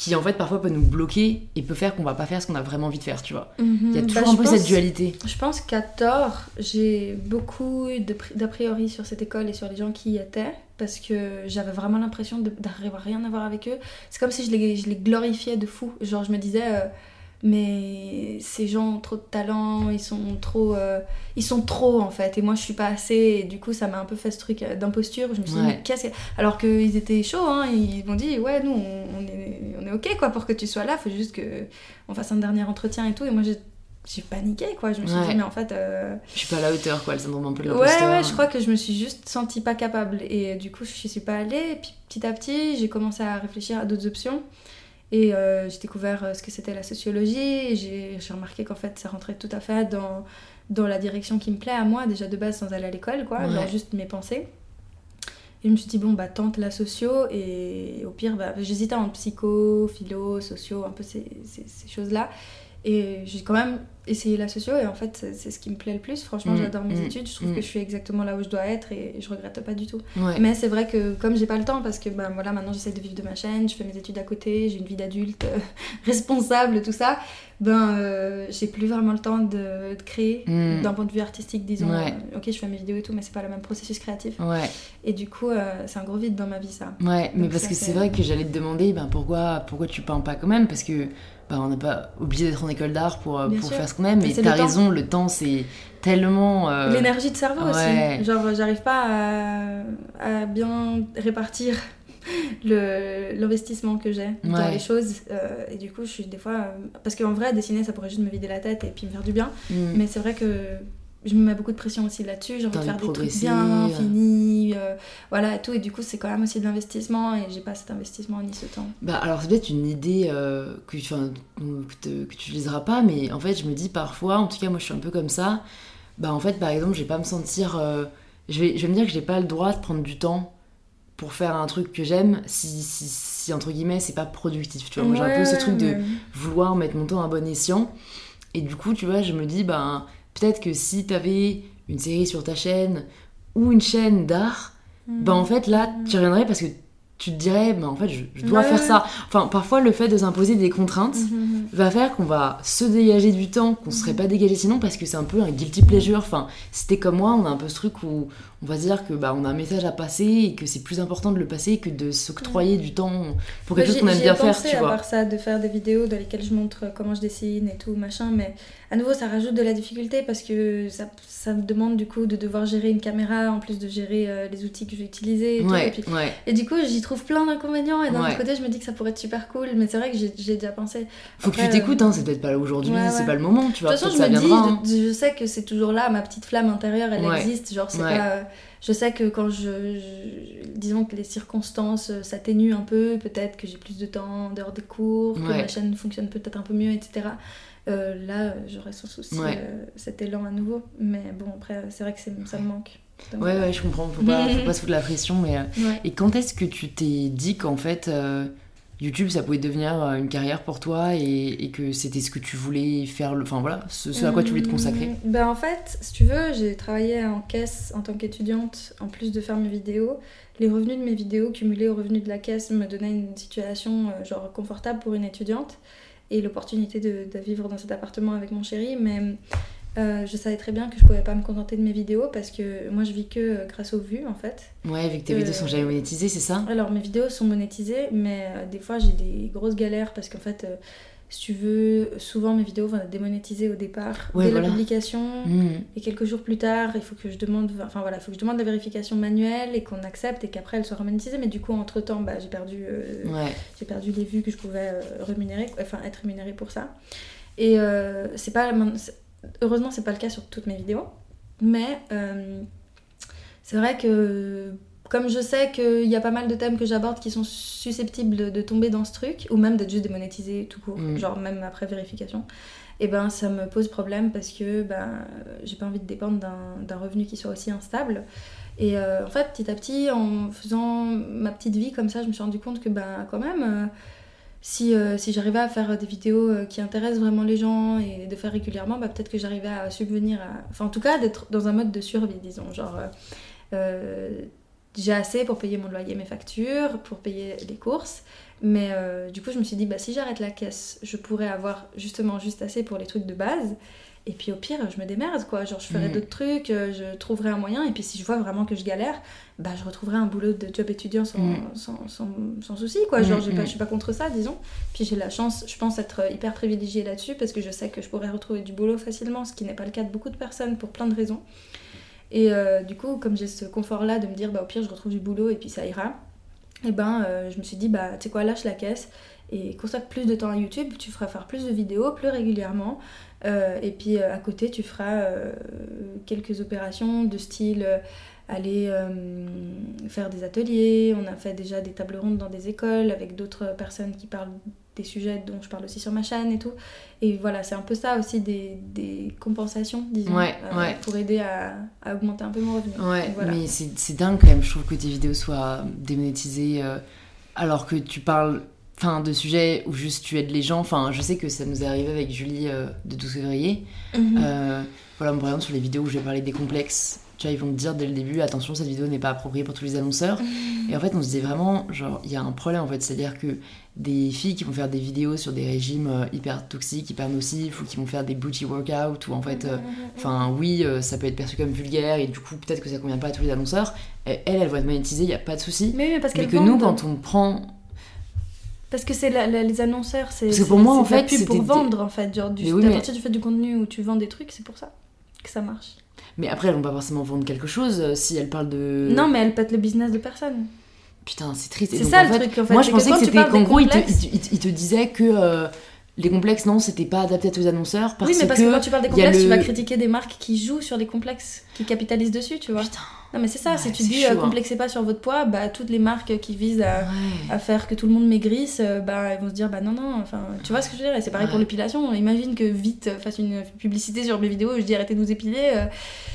Qui en fait parfois peut nous bloquer et peut faire qu'on va pas faire ce qu'on a vraiment envie de faire, tu vois. Il y a mhm. toujours bah, un peu cette dualité. Je pense qu'à tort, j'ai beaucoup d'a priori sur cette école et sur les gens qui y étaient parce que j'avais vraiment l'impression d'arriver à rien à voir avec eux. C'est comme si je les, je les glorifiais de fou. Genre, je me disais. Euh, mais ces gens ont trop de talent, ils sont trop, euh, ils sont trop en fait, et moi je suis pas assez, et du coup ça m'a un peu fait ce truc euh, d'imposture, je me suis dit, mais qu'est-ce que... Alors qu'ils étaient chauds, hein, ils m'ont dit, ouais, nous on, est, on est ok quoi pour que tu sois là, faut juste que on fasse un dernier entretien et tout, et moi j'ai j'ai paniqué quoi. Je me suis dit mais en fait euh... je suis pas à la hauteur quoi le syndrome un peu de ouais ouais je crois que je me suis juste sentie pas capable. Et du coup je suis pas allée. Et puis petit à petit j'ai commencé à réfléchir à d'autres options et euh, j'ai découvert euh, ce que c'était la sociologie j'ai remarqué qu'en fait ça rentrait tout à fait dans dans la direction qui me plaît à moi, déjà de base sans aller à l'école, quoi, genre juste mes pensées. Et je me suis dit, bon, bah, tente la socio, et au pire, bah, j'hésitais entre psycho, philo, socio, un peu ces, ces, ces choses-là. Et j'ai quand même essayé la socio et en fait c'est ce qui me plaît le plus. Franchement, mm, j'adore mes mm, études. Je trouve mm. que je suis exactement là où je dois être et je regrette pas du tout. Mais c'est vrai que comme j'ai pas le temps parce que ben voilà maintenant j'essaie de vivre de ma chaîne, je fais mes études à côté, j'ai une vie d'adulte euh, responsable tout ça. Ben euh, j'ai plus vraiment le temps de, créer d'un point de vue artistique disons. Euh, ok je fais mes vidéos et tout mais c'est pas le même processus créatif. Et du coup c'est un gros vide dans ma vie ça. Ouais mais parce que c'est vrai que j'allais te demander ben pourquoi pourquoi tu peins pas quand même? Parce que bah, on n'est pas obligé d'être en école d'art pour, euh, pour faire ce qu'on aime. Mais t'as raison, le temps, c'est tellement. Euh, L'énergie de cerveau aussi. Genre, j'arrive pas à, à, bien répartir l'investissement que j'ai dans les choses. Euh, et du coup, je suis des fois. Parce qu'en vrai, dessiner, ça pourrait juste me vider la tête et puis me faire du bien. Mm. Mais c'est vrai que je me mets beaucoup de pression aussi là-dessus. J'ai envie de faire des trucs bien, finis, euh, voilà, et tout. Et du coup, c'est quand même aussi de l'investissement et j'ai pas cet investissement ni ce temps. Bah, alors, c'est peut-être une idée euh, que, que, que tu liseras pas, mais en fait, je me dis parfois, en tout cas, moi, je suis un peu comme ça. Bah, en fait, par exemple, je vais pas me sentir. Euh, je, vais, je vais me dire que j'ai pas le droit de prendre du temps pour faire un truc que j'aime si, si, si, entre guillemets, c'est pas productif. Tu vois, moi, j'ai un peu ce truc de vouloir mettre mon temps à bon escient. Et du coup, tu vois, je me dis, bah peut-être que si tu avais une série sur ta chaîne ou une chaîne d'art, ben en fait là tu reviendrais parce que tu te dirais, ben en fait, je, dois faire ça. Enfin, parfois, le fait de s'imposer des contraintes mhm, mhm. va faire qu'on va se dégager du temps qu'on ne serait pas dégagé sinon parce que c'est un peu un guilty pleasure. Enfin, si t'es comme moi, on a un peu ce truc où on va dire que bah, on a un message à passer et que c'est plus important de le passer que de s'octroyer du temps pour quelque chose qu'on aime bien faire, tu vois. à part ça, de faire des vidéos dans lesquelles je montre comment je dessine et tout, machin, mais à nouveau, ça rajoute de la difficulté parce que ça, ça me demande du coup de devoir gérer une caméra en plus de gérer euh, les outils que je vais utiliser. Et, ouais, tout, et, et, du coup, j'y trouve plein d'inconvénients et d'un autre côté, je me dis que ça pourrait être super cool, mais c'est vrai que j'ai déjà pensé. Faut que tu t'écoutes, hein, c'est peut-être pas là aujourd'hui, c'est pas le moment, tu vois. De toute façon, je me dis, hein. je, sais que c'est toujours là, ma petite flamme intérieure, elle existe, genre c'est pas je sais que quand je, disons que les circonstances euh, s'atténuent un peu, peut-être que j'ai plus de temps dehors des cours, que ma chaîne fonctionne peut-être un peu mieux, etc. Euh, là, j'aurais sans souci euh, cet élan à nouveau. Mais bon, après, c'est vrai que ça me manque. ouais, ouais, je comprends. Faut pas, faut pas se foutre la pression. Mais, Et quand est-ce que tu t'es dit qu'en fait, YouTube, ça pouvait devenir euh, une carrière pour toi et, que c'était ce que tu voulais faire, enfin voilà, ce, à quoi tu voulais te consacrer mmh, Ben en fait, si tu veux, j'ai travaillé en caisse en tant qu'étudiante, en plus de faire mes vidéos. Les revenus de mes vidéos cumulés aux revenus de la caisse me donnaient une situation euh, genre confortable pour une étudiante et l'opportunité de, de, vivre dans cet appartement avec mon chéri. Mais euh, je savais très bien que je pouvais pas me contenter de mes vidéos parce que moi je vis que euh, grâce aux vues en fait. Ouais, vu que tes vidéos sont jamais monétisées, c'est ça? Alors mes vidéos sont monétisées, mais euh, des fois j'ai des grosses galères parce qu'en fait, si tu veux, souvent mes vidéos vont être démonétisées au départ dès la publication hmm. et quelques jours plus tard, il faut que je demande, enfin voilà, il faut que je demande la vérification manuelle et qu'on accepte et qu'après elles soient monétisées. Mais du coup, entre temps, bah, j'ai perdu, j'ai perdu les vues que je pouvais rémunérer, enfin être rémunérée pour ça. Et c'est pas Heureusement, c'est pas le cas sur toutes mes vidéos. Mais euh, c'est vrai que comme je sais qu'il y a pas mal de thèmes que j'aborde qui sont susceptibles de, tomber dans ce truc, ou même d'être juste démonétisés tout court, mm. genre même après vérification, et eh ben ça me pose problème parce que ben, j'ai pas envie de dépendre d'un revenu qui soit aussi instable. Et euh, en fait, petit à petit, en faisant ma petite vie comme ça, je me suis rendu compte que ben quand même. Euh, si, euh, si j'arrivais à faire des vidéos euh, qui intéressent vraiment les gens et de faire régulièrement, bah, peut-être que j'arrivais à subvenir à... Enfin, en tout cas, d'être dans un mode de survie, disons. Genre, euh, j'ai assez pour payer mon loyer, mes factures, pour payer les courses. Mais du coup, je me suis dit, bah, si j'arrête la caisse, je pourrais avoir justement juste assez pour les trucs de base. Et puis au pire, je me démerde, quoi. Genre, je ferai mm. d'autres trucs, euh, je trouverai un moyen. Et puis si je vois vraiment que je galère, bah, je retrouverai un boulot de job étudiant sans, mm. sans, sans, sans, souci, quoi. Genre, mm, je suis pas contre ça, disons. Puis j'ai la chance, je pense, être hyper privilégiée là-dessus parce que je sais que je pourrais retrouver du boulot facilement, ce qui n'est pas le cas de beaucoup de personnes pour plein de raisons. Et euh, du coup, comme j'ai ce confort-là de me dire, bah, au pire, je retrouve du boulot et puis ça ira, et ben, euh, je me suis dit, bah, tu sais quoi, lâche la caisse et consacre plus de temps à YouTube, tu feras faire plus de vidéos plus régulièrement. Euh, et puis euh, à côté, tu feras euh, quelques opérations de style aller euh, faire des ateliers, on a fait déjà des tables rondes dans des écoles avec d'autres personnes qui parlent des sujets dont je parle aussi sur ma chaîne et tout. Et voilà, c'est un peu ça aussi des, des compensations, disons, Ouais, euh, ouais. pour aider à, à augmenter un peu mon revenu. Ouais, voilà. mais c'est c'est dingue quand même, je trouve que tes vidéos soient démonétisées euh, alors que tu parles enfin, de sujets où juste tu aides les gens. Enfin, je sais que ça nous est arrivé avec Julie euh, de 12 février. Mhm. Euh, voilà, par exemple, sur les vidéos où je vais parler des complexes, tu vois, ils vont te dire dès le début, attention, cette vidéo n'est pas appropriée pour tous les annonceurs. Et en fait, on se disait vraiment, genre, il y a un problème en fait, c'est-à-dire que des filles qui vont faire des vidéos sur des régimes euh, hyper toxiques, hyper nocifs, ou qui vont faire des booty workouts, ou en fait, euh, enfin, oui, euh, ça peut être perçu comme vulgaire, et du coup, peut-être que ça convient pas à tous les annonceurs. Elles, elles vont être monétisées, il y a pas de souci. Mais, parce Mais que nous, quand on prend. Parce que c'est les annonceurs, c'est Parce que c'est- pour moi, en c'est fait, c'était pour vendre en fait. Genre, du, oui, à mais- partir du fait du contenu où tu vends des trucs, c'est pour ça que ça marche. Mais après, elles vont pas forcément vendre quelque chose euh, si elles parlent de. Non, mais elle pète le business de personne. Putain, c'est triste. C'est ça en le fait, truc en fait. Moi, c'est je pensais que c'était qu'en gros, il te, il te- il te disait que euh, les complexes, non, c'était pas adapté à tous les annonceurs. Parce oui, mais parce que, que, quand tu parles des complexes, tu vas critiquer des marques qui jouent sur les complexes, qui capitalisent dessus, tu vois. Putain. Non, mais c'est ça, Ouais, si tu dis chaud, euh, hein. complexez pas sur votre poids, bah toutes les marques qui visent à, Ouais. à faire que tout le monde maigrisse, euh, bah elles vont se dire bah non, non, enfin, tu vois ce que je veux dire, et c'est pareil pour l'épilation. Imagine que vite euh, fasse une publicité sur mes vidéos et je dis arrêtez de nous épiler,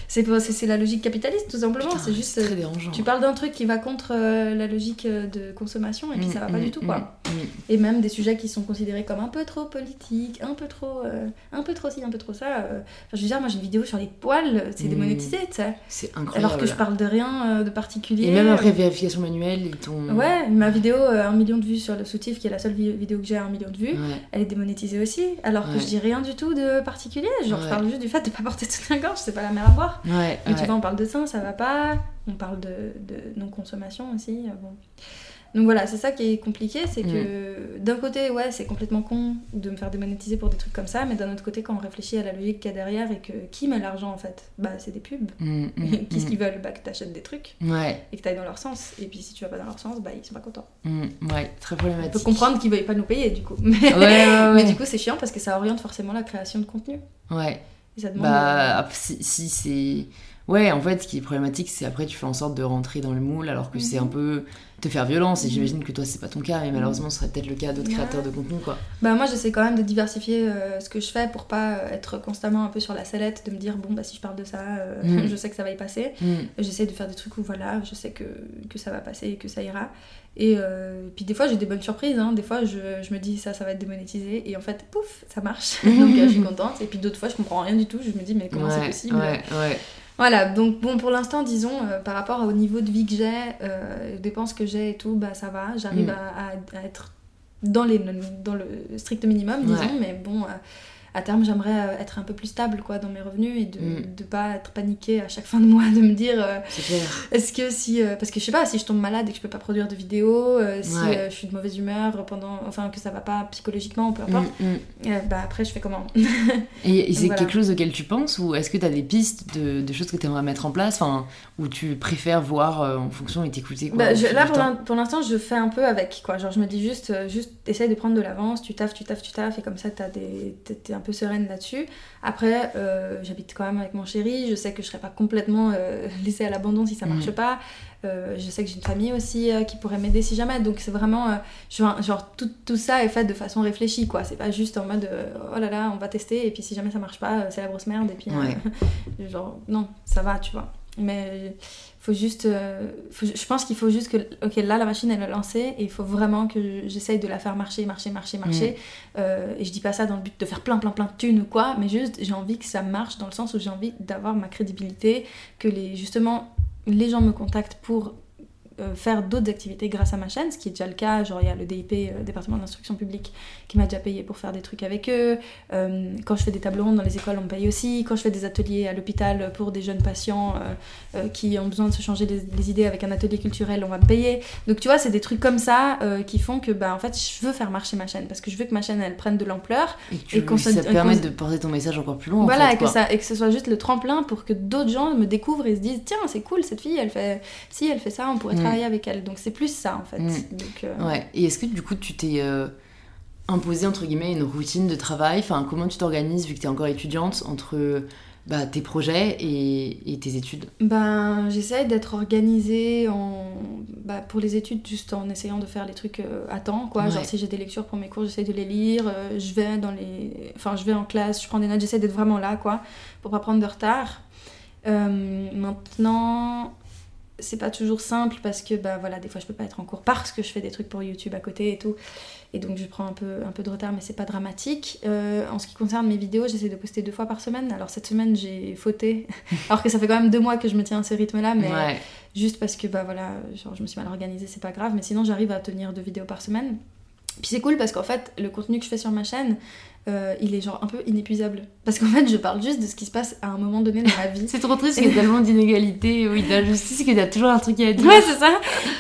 c'est c'est la logique capitaliste tout simplement, c'est juste. très dérangeant. Tu parles d'un truc qui va contre la logique de consommation et puis Mm, ça va pas mm, du tout mm, quoi. mm. Et même des sujets qui sont considérés comme un peu trop politiques, un peu trop, euh, un peu trop ci, un peu trop ça. Enfin, je veux dire, moi j'ai une vidéo sur les poils, c'est Mm. démonétisé, tu sais. C'est incroyable. Alors que je parle de rien euh, de particulier. Et même après vérification manuelle, ils t'ont. Ouais, ma vidéo, euh, un million de vues sur le soutif, qui est la seule vi- vidéo que j'ai à un million de vues, Ouais. elle est démonétisée aussi. Alors que je dis rien du tout de particulier. Genre, je parle juste du fait de pas porter toute la gorge, c'est pas la mer à boire. Ouais, Mais tu vois, on parle de ça, ça va pas. On parle de, de non-consommation aussi. euh, Bon. Donc voilà, c'est ça qui est compliqué, c'est que d'un côté, ouais, c'est complètement con de me faire démonétiser pour des trucs comme ça, mais d'un autre côté, quand on réfléchit à la logique qu'il y a derrière et que qui met l'argent en fait? Bah, c'est des pubs. Mm, mm, Qu'est-ce qu'ils veulent? Bah, que t'achètes des trucs Ouais, et que t'ailles dans leur sens. Et puis si tu vas pas dans leur sens, bah, ils sont pas contents. mm, ouais, très On problématique. peut comprendre qu'ils veuillent pas nous payer du coup. Mais, Ouais, mais du coup, c'est chiant parce que ça oriente forcément la création de contenu. Ouais. Et ça demande. Bah, si, si c'est. Ouais, en fait, ce qui est problématique, c'est après, tu fais en sorte de rentrer dans le moule, alors que c'est un Mhm. peu te faire violence. Et Mhm. j'imagine que toi, c'est pas ton cas, mais malheureusement, ce serait peut-être le cas d'autres créateurs de contenu, quoi. Bah moi j'essaie quand même de diversifier euh, ce que je fais pour pas euh, être constamment un peu sur la sellette, de me dire bon bah si je parle de ça, euh, Mm. je sais que ça va y passer. Mm. J'essaie de faire des trucs où voilà, je sais que, que ça va passer et que ça ira. Et euh, puis des fois j'ai des bonnes surprises, hein. des fois je, je me dis ça ça va être démonétisé et en fait pouf ça marche, donc je suis contente. Et puis d'autres fois je comprends rien du tout, je me dis mais comment c'est possible? Ouais, ouais. Voilà, donc bon, pour l'instant, disons, euh, par rapport au niveau de vie que j'ai, euh, dépenses que j'ai et tout, bah ça va, j'arrive Mm. à, à- à être dans, les, dans le strict minimum, disons, Ouais. mais bon, euh, à terme, j'aimerais euh, être un peu plus stable quoi, dans mes revenus et de Mm. ne pas être paniquée à chaque fin de mois, de me dire euh, est-ce que si. euh, parce que je sais pas, si je tombe malade et que je peux pas produire de vidéos, euh, si Ouais. je suis de mauvaise humeur pendant. Enfin, que ça va pas psychologiquement, peu importe, Mm, mm. bah après, je fais comment? Et, et c'est Voilà. quelque chose auquel tu penses ou est-ce que tu as des pistes de, de choses que tu aimerais mettre en place ou tu préfères voir en fonction et t'écouter quoi, Bah, là pour l'instant je fais un peu avec quoi genre je me dis juste juste essaye de prendre de l'avance tu taffes tu taffes tu taffes et comme ça des t'es t'es un peu sereine là-dessus. Après euh, j'habite quand même avec mon chéri. Je sais que je serai pas complètement euh, laissée à l'abandon si ça marche Mhm. pas. Euh, je sais que j'ai une famille aussi qui pourrait m'aider si jamais. Donc c'est vraiment genre, genre, tout, tout ça est fait de façon réfléchie quoi. C'est pas juste en mode oh là là on va tester et puis si jamais ça marche pas c'est la grosse merde et puis Ouais. genre non ça va tu vois. Mais faut juste euh, faut- je pense qu'il faut juste que ok là la machine elle est lancée et il faut vraiment que j'essaye de la faire marcher marcher marcher marcher. Euh, et je dis pas ça dans le but de faire plein plein plein de thunes ou quoi mais juste j'ai envie que ça marche dans le sens où j'ai envie d'avoir ma crédibilité que les justement les gens me contactent pour faire d'autres activités grâce à ma chaîne, ce qui est déjà le cas. Genre, il y a le DIP, euh, département d'instruction publique, qui m'a déjà payé pour faire des trucs avec eux. Euh, quand je fais des tables rondes dans les écoles, on me paye aussi. Quand je fais des ateliers à l'hôpital pour des jeunes patients euh, euh, qui ont besoin de se changer les, les idées avec un atelier culturel, on va me payer. Donc, tu vois, c'est des trucs comme ça euh, qui font que, bah, en fait, je veux faire marcher ma chaîne parce que je veux que ma chaîne, elle prenne de l'ampleur. et, et qu'on ça te et permet qu'on- de porter ton message encore plus loin en voilà, fait, et, que ça, et que ce soit juste le tremplin pour que d'autres gens me découvrent et se disent tiens, c'est cool, cette fille, elle fait. Si, elle fait ça, on pourrait. Travailler avec elle. Donc, c'est plus ça, en fait. Mm. Donc, euh, Ouais. Et est-ce que du coup tu t'es euh, imposé entre guillemets une routine de travail? Enfin, comment tu t'organises vu que tu es encore étudiante entre bah, tes projets et, tes études? Ben, J'essaie d'être organisée en... Bah, pour les études, juste en essayant de faire les trucs euh, à temps. Quoi. Genre, si j'ai des lectures pour mes cours, j'essaie de les lire. Je, vais dans les... enfin, je vais en classe, je prends des notes, j'essaie d'être vraiment là quoi, pour pas prendre de retard. Euh, maintenant, c'est pas toujours simple parce que bah voilà des fois je peux pas être en cours parce que je fais des trucs pour YouTube à côté et tout. Et donc je prends un peu un peu de retard mais c'est pas dramatique. Euh, en ce qui concerne mes vidéos j'essaie de poster deux fois par semaine. Alors cette semaine j'ai fauté. Alors que ça fait quand même deux mois que je me tiens à ce rythme là mais juste parce que bah voilà genre je me suis mal organisée c'est pas grave. Mais sinon j'arrive à tenir deux vidéos par semaine puis c'est cool parce qu'en fait, le contenu que je fais sur ma chaîne, euh, il est genre un peu inépuisable. Parce qu'en fait, je parle juste de ce qui se passe à un moment donné dans ma vie. c'est trop triste qu'il y a tellement d'inégalités, oui, d'injustice, qu'il y a toujours un truc à dire. Ouais, c'est ça.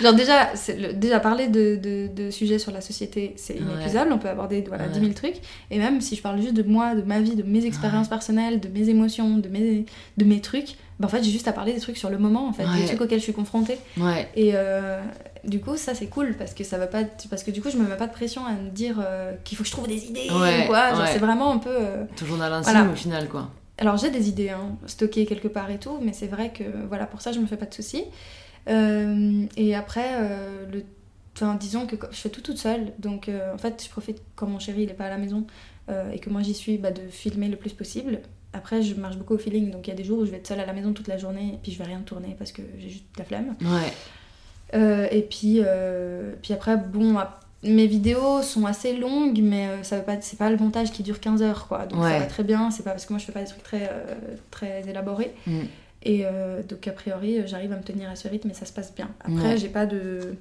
Genre, déjà, déjà parler de, de, de, sujets sur la société, c'est inépuisable. On peut aborder voilà, 10 000 trucs. Et même si je parle juste de moi, de ma vie, de mes expériences personnelles, de mes émotions, de mes, de mes trucs, bah, en fait, j'ai juste à parler des trucs sur le moment, en fait, des trucs auxquels je suis confrontée. Ouais. Et, euh, du coup, ça c'est cool parce que ça va pas. Parce que du coup, je me mets pas de pression à me dire euh, qu'il faut que je trouve des idées ou quoi. C'est vraiment un peu. Euh, Toujours dans l'intime au final, quoi. Alors j'ai des idées hein, stockées quelque part et tout, mais c'est vrai que voilà, pour ça je me fais pas de soucis. Euh, et après, le... enfin, disons que je fais tout toute seule, donc en fait je profite quand mon chéri il est pas à la maison et que moi j'y suis bah, de filmer le plus possible. Après, je marche beaucoup au feeling, donc il y a des jours où je vais être seule à la maison toute la journée et puis je vais rien tourner parce que j'ai juste la flemme. Ouais. Euh, et puis, euh, puis après, bon, mes vidéos sont assez longues, mais euh, ça veut pas, c'est pas le montage qui dure 15 heures, quoi. Donc ça va très bien, c'est pas parce que moi je fais pas des trucs très, très élaborés. Mm. Et donc a priori, j'arrive à me tenir à ce rythme et ça se passe bien. Après, j'ai pas de.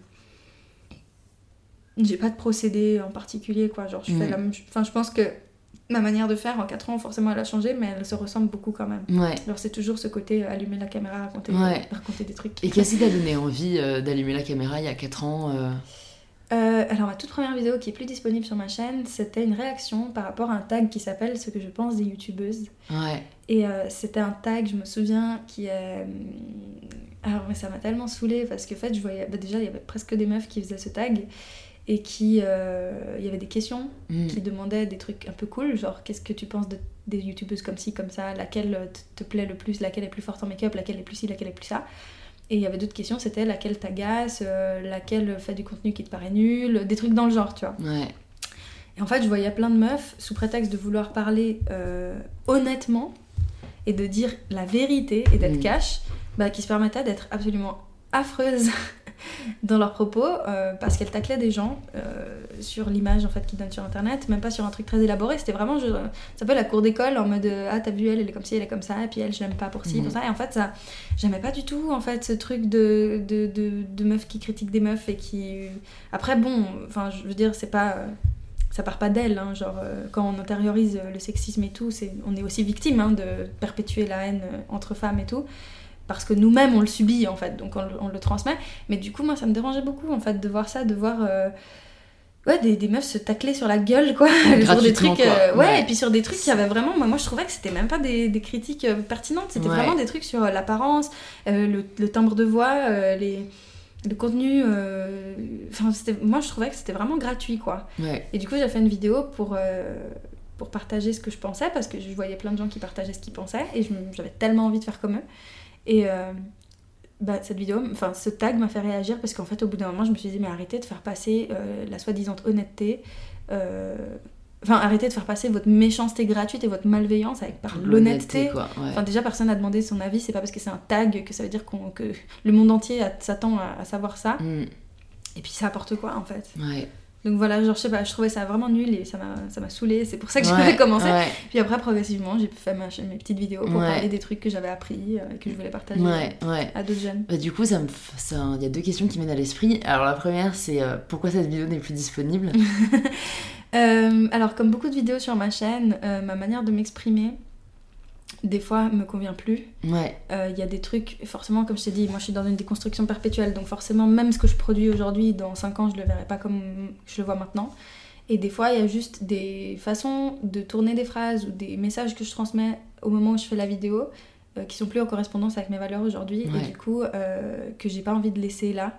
J'ai pas de procédé en particulier, quoi. Genre, je fais mm. la Enfin, je pense que ma manière de faire en 4 ans, forcément, elle a changé, mais elle se ressemble beaucoup quand même. Ouais. Alors, c'est toujours ce côté euh, allumer la caméra, raconter, raconter des trucs. Et qu'est-ce qui t'a donné envie euh, d'allumer la caméra il y a 4 ans euh? alors ma toute première vidéo qui est plus disponible sur ma chaîne, c'était une réaction par rapport à un tag qui s'appelle Ce que je pense des youtubeuses. Ouais. Et c'était un tag, je me souviens, qui est... Alors mais ça m'a tellement saoulée parce que en fait je voyais... Bah, déjà il y avait presque des meufs qui faisaient ce tag et qui euh, il y avait des questions mm. qui demandaient des trucs un peu cool genre qu'est-ce que tu penses de, des youtubeuses comme ci comme ça laquelle te, plaît le plus laquelle est plus forte en make-up laquelle est plus ci laquelle est plus ça et il y avait d'autres questions c'était laquelle t'agace euh, laquelle fait du contenu qui te paraît nul des trucs dans le genre tu vois ouais. et en fait je voyais plein de meufs sous prétexte de vouloir parler euh, honnêtement et de dire la vérité et d'être mm. cash bah, qui se permettaient d'être absolument affreuses dans leurs propos euh, parce qu'elle taclait des gens euh, sur l'image en fait qu'ils donnent sur internet, même pas sur un truc très élaboré. C'était vraiment, je, ça peut la cour d'école en mode ah t'as vu elle, elle est comme ci, elle est comme ça, et puis elle je l'aime pas pour ci, pour mhm. ça. Et en fait ça, j'aimais pas du tout en fait ce truc de de, de, de meufs qui critiquent des meufs et qui après bon, enfin je veux dire c'est pas ça part pas d'elle, hein, genre euh, quand on intériorise le sexisme et tout, c'est, on est aussi victime hein, de perpétuer la haine entre femmes et tout parce que nous-mêmes on le subit en fait, donc on, le transmet. Mais du coup, moi ça me dérangeait beaucoup en fait de voir ça, de voir euh, ouais, des, des, meufs se tacler sur la gueule quoi, sur des trucs. Euh, ouais, et puis sur des trucs qui avaient vraiment. Moi, moi je trouvais que c'était même pas des, des critiques euh, pertinentes, c'était vraiment des trucs sur l'apparence, le, le, timbre de voix, les. Le contenu, enfin, moi je trouvais que c'était vraiment gratuit quoi. Et du coup, j'ai fait une vidéo pour, pour partager ce que je pensais parce que je voyais plein de gens qui partageaient ce qu'ils pensaient et j'avais tellement envie de faire comme eux. Et euh, bah, cette vidéo, enfin ce tag m'a fait réagir parce qu'en fait au bout d'un moment je me suis dit mais arrêtez de faire passer euh, la soi-disant honnêteté, euh, enfin arrêtez de faire passer votre méchanceté gratuite et votre malveillance avec par l'honnêteté. Enfin déjà personne n'a demandé son avis, c'est pas parce que c'est un tag que ça veut dire que le monde entier s'attend à, savoir ça. Mm. Et puis ça apporte quoi en fait ouais. Donc voilà, genre je sais pas, je trouvais ça vraiment nul et ça m'a saoulé. C'est pour ça que j'ai commencé. Puis après, progressivement, j'ai fait ma, mes petites vidéos pour parler des trucs que j'avais appris euh, et que je voulais partager à d'autres jeunes. Bah, du coup, il ça y a deux questions qui viennent à l'esprit. Alors la première, c'est euh, pourquoi cette vidéo n'est plus disponible? Euh, Alors comme beaucoup de vidéos sur ma chaîne, ma manière de m'exprimer, des fois me convient plus. Ouais. Euh, il y a des trucs, forcément, comme je t'ai dit, moi je suis dans une déconstruction perpétuelle, donc forcément, même ce que je produis aujourd'hui, dans 5 ans, je le verrai pas comme je le vois maintenant. Et des fois, il y a juste des façons de tourner des phrases ou des messages que je transmets au moment où je fais la vidéo euh, qui sont plus en correspondance avec mes valeurs aujourd'hui et du coup euh, que j'ai pas envie de laisser là.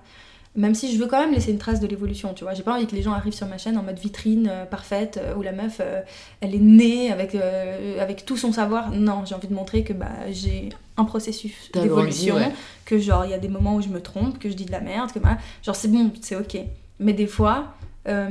Même si je veux quand même laisser une trace de l'évolution, tu vois. J'ai pas envie que les gens arrivent sur ma chaîne en mode vitrine euh, parfaite, où la meuf, elle est née avec, avec tout son savoir. Non, j'ai envie de montrer que bah, j'ai un processus d'évolution, que genre, il y a des moments où je me trompe, que je dis de la merde, que bah, genre, c'est bon, c'est ok. Mais des fois, euh,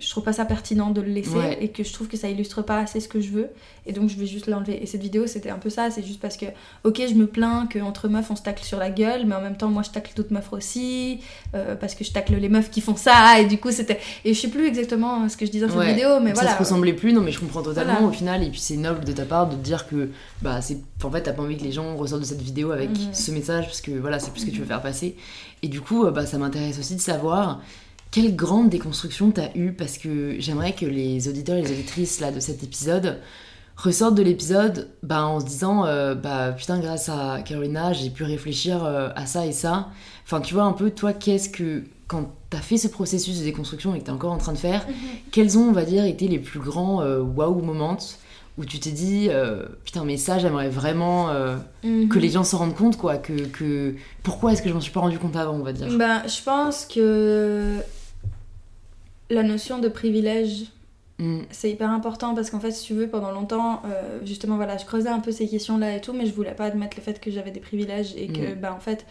je trouve pas ça pertinent de le laisser et que je trouve que ça illustre pas assez ce que je veux. Et donc je vais juste l'enlever. Et cette vidéo c'était un peu ça. C'est juste parce que ok je me plains qu'entre meufs on se tacle sur la gueule mais en même temps moi je tacle d'autres meufs aussi euh, parce que je tacle les meufs qui font ça. Et du coup c'était et je sais plus exactement ce que je disais dans cette vidéo mais voilà ça se ressemblait plus. Non mais je comprends totalement au final. Et puis c'est noble de ta part de dire que bah c'est en fait t'as pas envie que les gens ressortent de cette vidéo avec mhm. ce message parce que voilà c'est plus ce que tu veux mhm. faire passer. Et du coup bah ça m'intéresse aussi de savoir quelle grande déconstruction t'as eu Parce que j'aimerais que les auditeurs et les auditrices là, de cet épisode ressortent de l'épisode bah, en se disant euh, bah putain grâce à Carolina j'ai pu réfléchir euh, à ça et ça enfin tu vois un peu toi qu'est-ce que quand t'as fait ce processus de déconstruction et que t'es encore en train de faire mhm. quels ont on va dire été les plus grands euh, wow moments où tu t'es dit putain mais ça j'aimerais vraiment mhm. que les gens se rendent compte quoi que, que... pourquoi est-ce que je m'en suis pas rendu compte avant on va dire? Bah je pense que la notion de privilège, mm. c'est hyper important parce qu'en fait, si tu veux, pendant longtemps, euh, justement, voilà, je creusais un peu ces questions-là et tout, mais je voulais pas admettre le fait que j'avais des privilèges et que, mm. bah, en fait,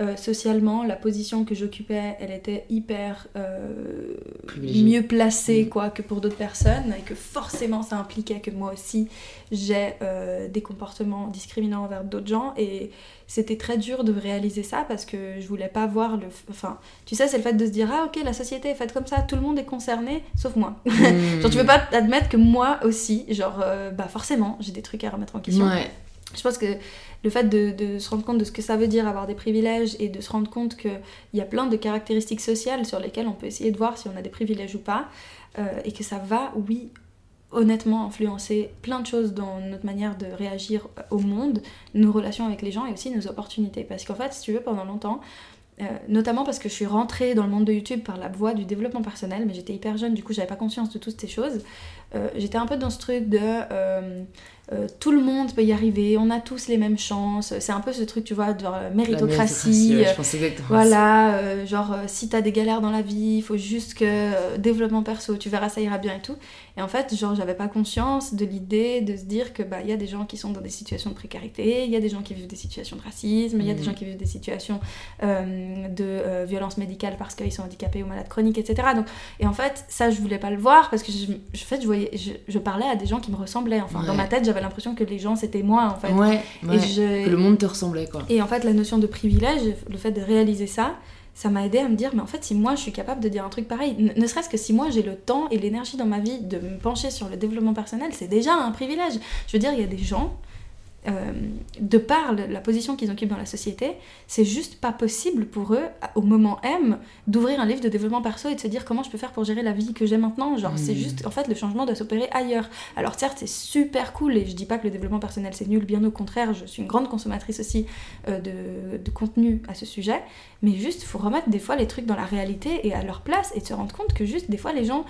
euh, socialement, la position que j'occupais, elle était hyper euh, mieux placée mm. quoi, que pour d'autres personnes et que forcément ça impliquait que moi aussi j'ai euh, des comportements discriminants envers d'autres gens et c'était très dur de réaliser ça parce que je voulais pas voir le... Enfin, tu sais, c'est le fait de se dire, ah ok, la société est faite comme ça, tout le monde est concerné, sauf moi. Mm. genre tu veux pas admettre que moi aussi, genre, bah forcément, j'ai des trucs à remettre en question. Je pense que le fait de, se rendre compte de ce que ça veut dire avoir des privilèges et de se rendre compte qu'il y a plein de caractéristiques sociales sur lesquelles on peut essayer de voir si on a des privilèges ou pas, euh, et que ça va, oui, honnêtement influencer plein de choses dans notre manière de réagir au monde, nos relations avec les gens et aussi nos opportunités. Parce qu'en fait, si tu veux, pendant longtemps, euh, notamment parce que je suis rentrée dans le monde de YouTube par la voie du développement personnel, mais j'étais hyper jeune, du coup j'avais pas conscience de toutes ces choses. Euh, j'étais un peu dans ce truc de tout le monde peut y arriver, on a tous les mêmes chances. C'est un peu ce truc, tu vois, de méritocratie. je pense exactement voilà, euh, genre euh, si t'as des galères dans la vie, il faut juste que développement perso, tu verras, ça ira bien et tout. Et en fait, genre, j'avais pas conscience de l'idée de se dire que bah il y a des gens qui sont dans des situations de précarité, il y a des gens qui vivent des situations de racisme, il y a des mhm. gens qui vivent des situations de violence médicale parce qu'ils sont handicapés ou malades chroniques, etc. Donc, et en fait, ça, je voulais pas le voir parce que je, en fait, je voyais, je, parlais à des gens qui me ressemblaient. Enfin, dans ma tête, j'avais l'impression que les gens c'était moi en fait. Ouais, que le monde te ressemblait quoi. Et en fait, la notion de privilège, le fait de réaliser ça, ça m'a aidé à me dire, mais en fait, si moi je suis capable de dire un truc pareil, ne serait-ce que si moi j'ai le temps et l'énergie dans ma vie de me pencher sur le développement personnel, c'est déjà un privilège. Je veux dire, il y a des gens euh, de par la position qu'ils occupent dans la société, c'est juste pas possible pour eux, au moment M, d'ouvrir un livre de développement perso et de se dire comment je peux faire pour gérer la vie que j'ai maintenant. Genre, c'est hmm. juste, en fait, le changement doit s'opérer ailleurs. Alors, certes, c'est super cool et je dis pas que le développement personnel c'est nul, bien au contraire, je suis une grande consommatrice aussi euh, de, de, contenu à ce sujet, mais juste, il faut remettre des fois les trucs dans la réalité et à leur place et de se rendre compte que juste, des fois, les gens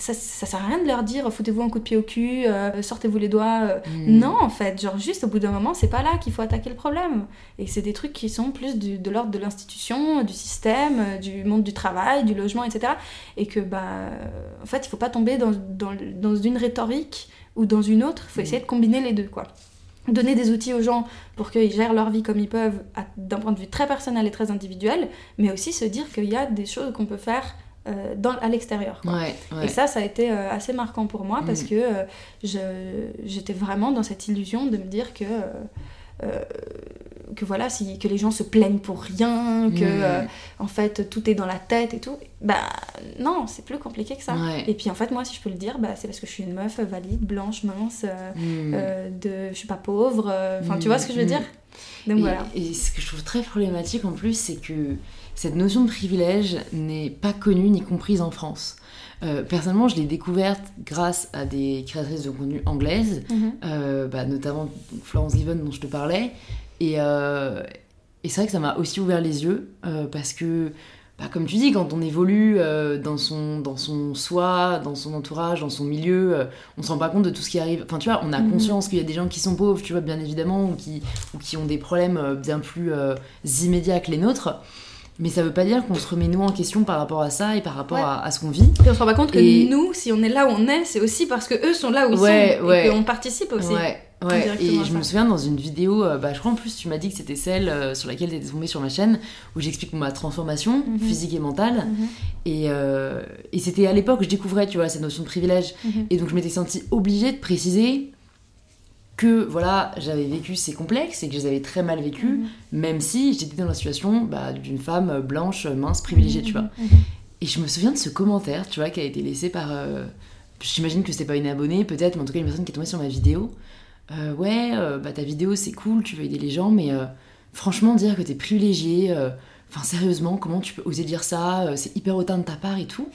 ça, ça sert à rien de leur dire foutez-vous un coup de pied au cul, euh, sortez-vous les doigts. Euh. Mm. Non, en fait, genre juste au bout d'un moment, c'est pas là qu'il faut attaquer le problème. Et c'est des trucs qui sont plus de l'ordre de l'institution, du système, euh, du monde du travail, du logement, etc. Et que, bah, en fait, il faut pas tomber dans, dans, dans une rhétorique ou dans une autre, il faut mm. essayer de combiner les deux, quoi donner des outils aux gens pour qu'ils gèrent leur vie comme ils peuvent d'un point de vue très personnel et très individuel, mais aussi se dire qu'il y a des choses qu'on peut faire euh, dans, à l'extérieur. Et ça, ça a été euh, assez marquant pour moi parce mm. que euh, j'étais vraiment dans cette illusion de me dire que, que voilà, si, que les gens se plaignent pour rien, que mm. en fait tout est dans la tête et tout. Bah non, c'est plus compliqué que ça. Et puis en fait, moi, si je peux le dire, bah, c'est parce que je suis une meuf valide, blanche, mince, mm. de, je suis pas pauvre. Enfin, tu vois ce que je veux dire? Donc voilà. Et ce que je trouve très problématique en plus, c'est que cette notion de privilège n'est pas connue ni comprise en France. Euh, personnellement, je l'ai découverte grâce à des créatrices de contenu anglaises, mhm. euh, bah, notamment Florence Given dont je te parlais. Euh, et, c'est vrai que ça m'a aussi ouvert les yeux parce que, bah, comme tu dis, quand on évolue dans, son, dans son soi, dans son entourage, dans son milieu, on se rend pas compte de tout ce qui arrive. Enfin, tu vois, on a mhm. conscience qu'il y a des gens qui sont pauvres, tu vois, bien évidemment, ou qui, ou qui ont des problèmes bien plus immédiats que les nôtres. Mais ça veut pas dire qu'on se remet nous en question par rapport à ça et par rapport à, ce qu'on vit. Et on se rend pas compte que nous, si on est là où on est, c'est aussi parce que eux sont là où ils sont et qu'on participe aussi. Ouais. Ouais, et je me souviens dans une vidéo, euh, bah, je crois en plus tu m'as dit que c'était celle euh, sur laquelle tu étais tombée sur ma chaîne, où j'explique ma transformation mhm. physique et mentale. Mhm. Et, euh, et c'était à l'époque où je découvrais, tu vois, cette notion de privilège. Mhm. Et donc je m'étais sentie obligée de préciser que voilà, j'avais vécu ces complexes et que je les avais très mal vécus, même si j'étais dans la situation bah, d'une femme blanche, mince, privilégiée, tu vois. Et je me souviens de ce commentaire, tu vois, qui a été laissé par... J'imagine que c'était pas une abonnée, peut-être, mais en tout cas une personne qui est tombée sur ma vidéo euh, ouais, euh, bah, ta vidéo c'est cool, tu veux aider les gens, mais euh, franchement, dire que t'es privilégié, enfin sérieusement, comment tu peux oser dire ça C'est hyper hautain de ta part et tout.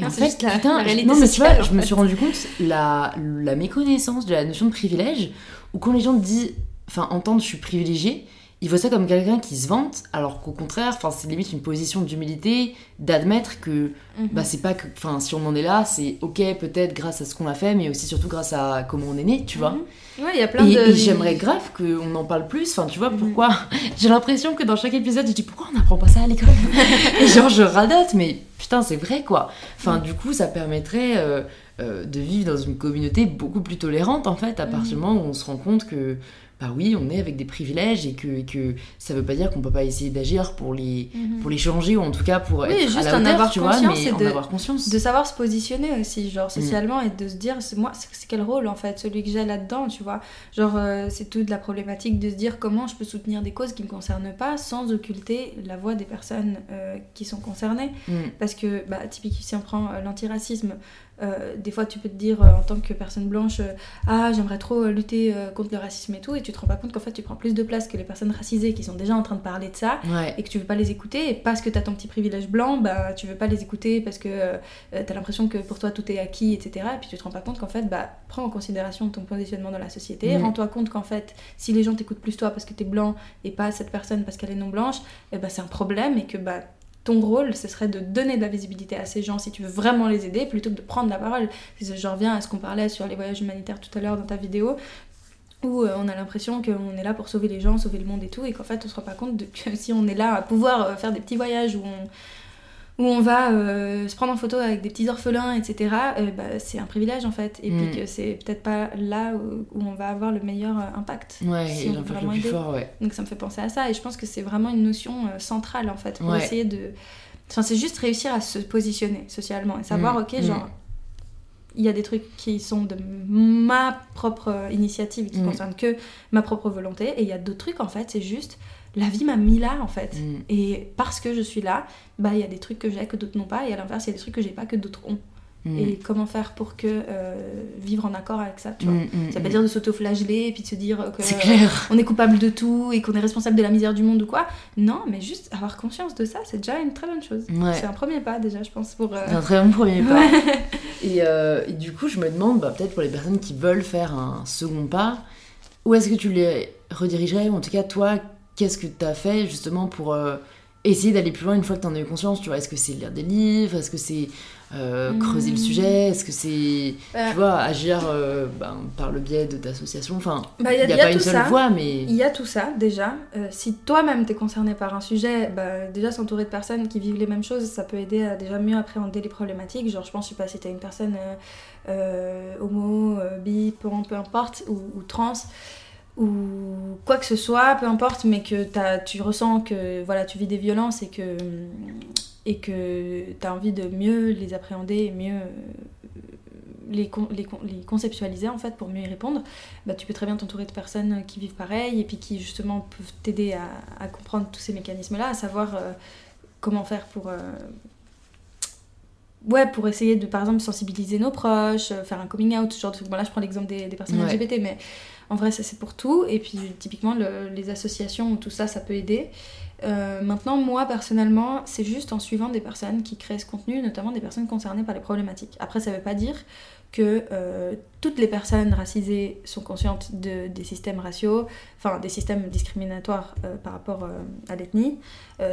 Et en fait, putain, non, mais tu vois, je me suis rendu compte la, la méconnaissance de la notion de privilège, où quand les gens disent, enfin, entendent je suis privilégié, ils voient ça comme quelqu'un qui se vante, alors qu'au contraire, enfin, c'est limite une position d'humilité, d'admettre que, mhm. bah, c'est pas que, enfin, si on en est là, c'est ok, peut-être grâce à ce qu'on a fait, mais aussi surtout grâce à comment on est né, tu vois. Mhm. Ouais, il y a plein et, de. Et j'aimerais grave qu'on en parle plus, enfin, tu vois, mhm. pourquoi? J'ai l'impression que dans chaque épisode, je dis pourquoi on n'apprend pas ça à l'école? Et genre, je radote, mais putain, c'est vrai quoi. Enfin, du coup, ça permettrait. Euh, euh, de vivre dans une communauté beaucoup plus tolérante en fait à partir du moment où on se rend compte que bah oui, on est avec des privilèges et que, que ça veut pas dire qu'on peut pas essayer d'agir pour les, mhm. pour les changer ou en tout cas pour être à la hauteur, avoir tu vois, mais en de, avoir conscience. De savoir se positionner aussi, genre socialement, et de se dire, c'est moi, c'est quel rôle en fait, celui que j'ai là-dedans, tu vois. Genre, euh, c'est toute la problématique de se dire comment je peux soutenir des causes qui me concernent pas sans occulter la voix des personnes euh, qui sont concernées. Mm. Parce que, bah, typiquement, si on prend euh, l'antiracisme, euh, des fois, tu peux te dire euh, en tant que personne blanche, euh, ah, j'aimerais trop lutter contre le racisme et tout, et tu te rends pas compte qu'en fait, tu prends plus de place que les personnes racisées qui sont déjà en train de parler de ça, et que tu veux pas les écouter, et parce que tu as ton petit privilège blanc, bah, tu veux pas les écouter parce que tu as l'impression que pour toi tout est acquis, etc. Et puis tu te rends pas compte qu'en fait, bah, prends en considération ton positionnement dans la société, rends-toi compte qu'en fait, si les gens t'écoutent plus toi parce que tu es blanc et pas cette personne parce qu'elle est non blanche, et eh bah, c'est un problème et que bah, ton rôle, ce serait de donner de la visibilité à ces gens si tu veux vraiment les aider, plutôt que de prendre la parole. Je reviens à ce qu'on parlait sur les voyages humanitaires tout à l'heure dans ta vidéo, où euh, on a l'impression qu'on est là pour sauver les gens, sauver le monde et tout, et qu'en fait on se rend pas compte que si on est là à pouvoir euh, faire des petits voyages où on, où on va euh, se prendre en photo avec des petits orphelins, etc., euh, bah, c'est un privilège en fait. Et puis mm. que c'est peut-être pas là où, on va avoir le meilleur euh, impact. Ouais, si le plus fort, ouais. Donc ça me fait penser à ça. Et je pense que c'est vraiment une notion centrale en fait pour essayer de. Enfin, c'est juste réussir à se positionner socialement et savoir, mm. ok, mm. genre. Il y a des trucs qui sont de ma propre initiative, qui concernent que ma propre volonté, et il y a d'autres trucs en fait, c'est juste la vie m'a mis là en fait. Mm. Et parce que je suis là, bah il y a des trucs que j'ai que d'autres n'ont pas, et à l'inverse, il y a des trucs que j'ai pas que d'autres ont. Mm. Et comment faire pour que euh, vivre en accord avec ça, tu vois. Mm, ça veut pas dire de s'auto-flageller et puis de se dire que on est coupable de tout et qu'on est responsable de la misère du monde ou quoi. Non, mais juste avoir conscience de ça, c'est déjà une très bonne chose. C'est un premier pas déjà, je pense pour. Euh, c'est un très bon premier pas. Euh, et, du coup, je me demande, bah, peut-être pour les personnes qui veulent faire un second pas, où est-ce que tu les redirigerais? Ou en tout cas toi qu'est-ce que tu as fait justement pour essayer d'aller plus loin une fois que tu en as eu conscience? Tu vois, est-ce que c'est lire des livres? Est-ce que c'est euh, creuser le sujet Est-ce que c'est, bah. tu vois, agir euh, ben, par le biais de d'associations Enfin, bah, il n'y a, pas une seule voie, mais... Il y a tout ça, déjà. si toi-même t'es concerné par un sujet, bah, déjà s'entourer de personnes qui vivent les mêmes choses, ça peut aider à déjà mieux appréhender les problématiques. Genre, je pense, je sais pas, si t'es une personne homo, bi, peu, peu importe, ou, ou trans ou quoi que ce soit, peu importe, mais que tu ressens que voilà, tu vis des violences et que et que tu as envie de mieux les appréhender et mieux euh, les, conceptualiser en fait pour mieux y répondre, bah, tu peux très bien t'entourer de personnes qui vivent pareil et puis qui justement peuvent t'aider à, à, comprendre tous ces mécanismes-là, à savoir euh, comment faire pour... Euh, ouais, pour essayer de par exemple sensibiliser nos proches, faire un coming out, ce genre de truc. Bon là je prends l'exemple des, des personnes LGBT, mais en vrai, ça c'est pour tout. Et puis typiquement, les associations, tout ça, ça peut aider. Euh, maintenant, moi personnellement, c'est juste en suivant des personnes qui créent ce contenu, notamment des personnes concernées par les problématiques. Après, ça veut pas dire que euh, toutes les personnes racisées sont conscientes de, des systèmes raciaux, enfin des systèmes discriminatoires euh, par rapport à l'ethnie.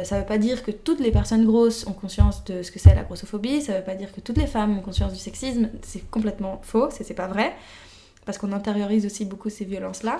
ça veut pas dire que toutes les personnes grosses ont conscience de ce que c'est la grossophobie, ça veut pas dire que toutes les femmes ont conscience du sexisme, c'est complètement faux, c'est pas vrai parce qu'on intériorise aussi beaucoup ces violences-là.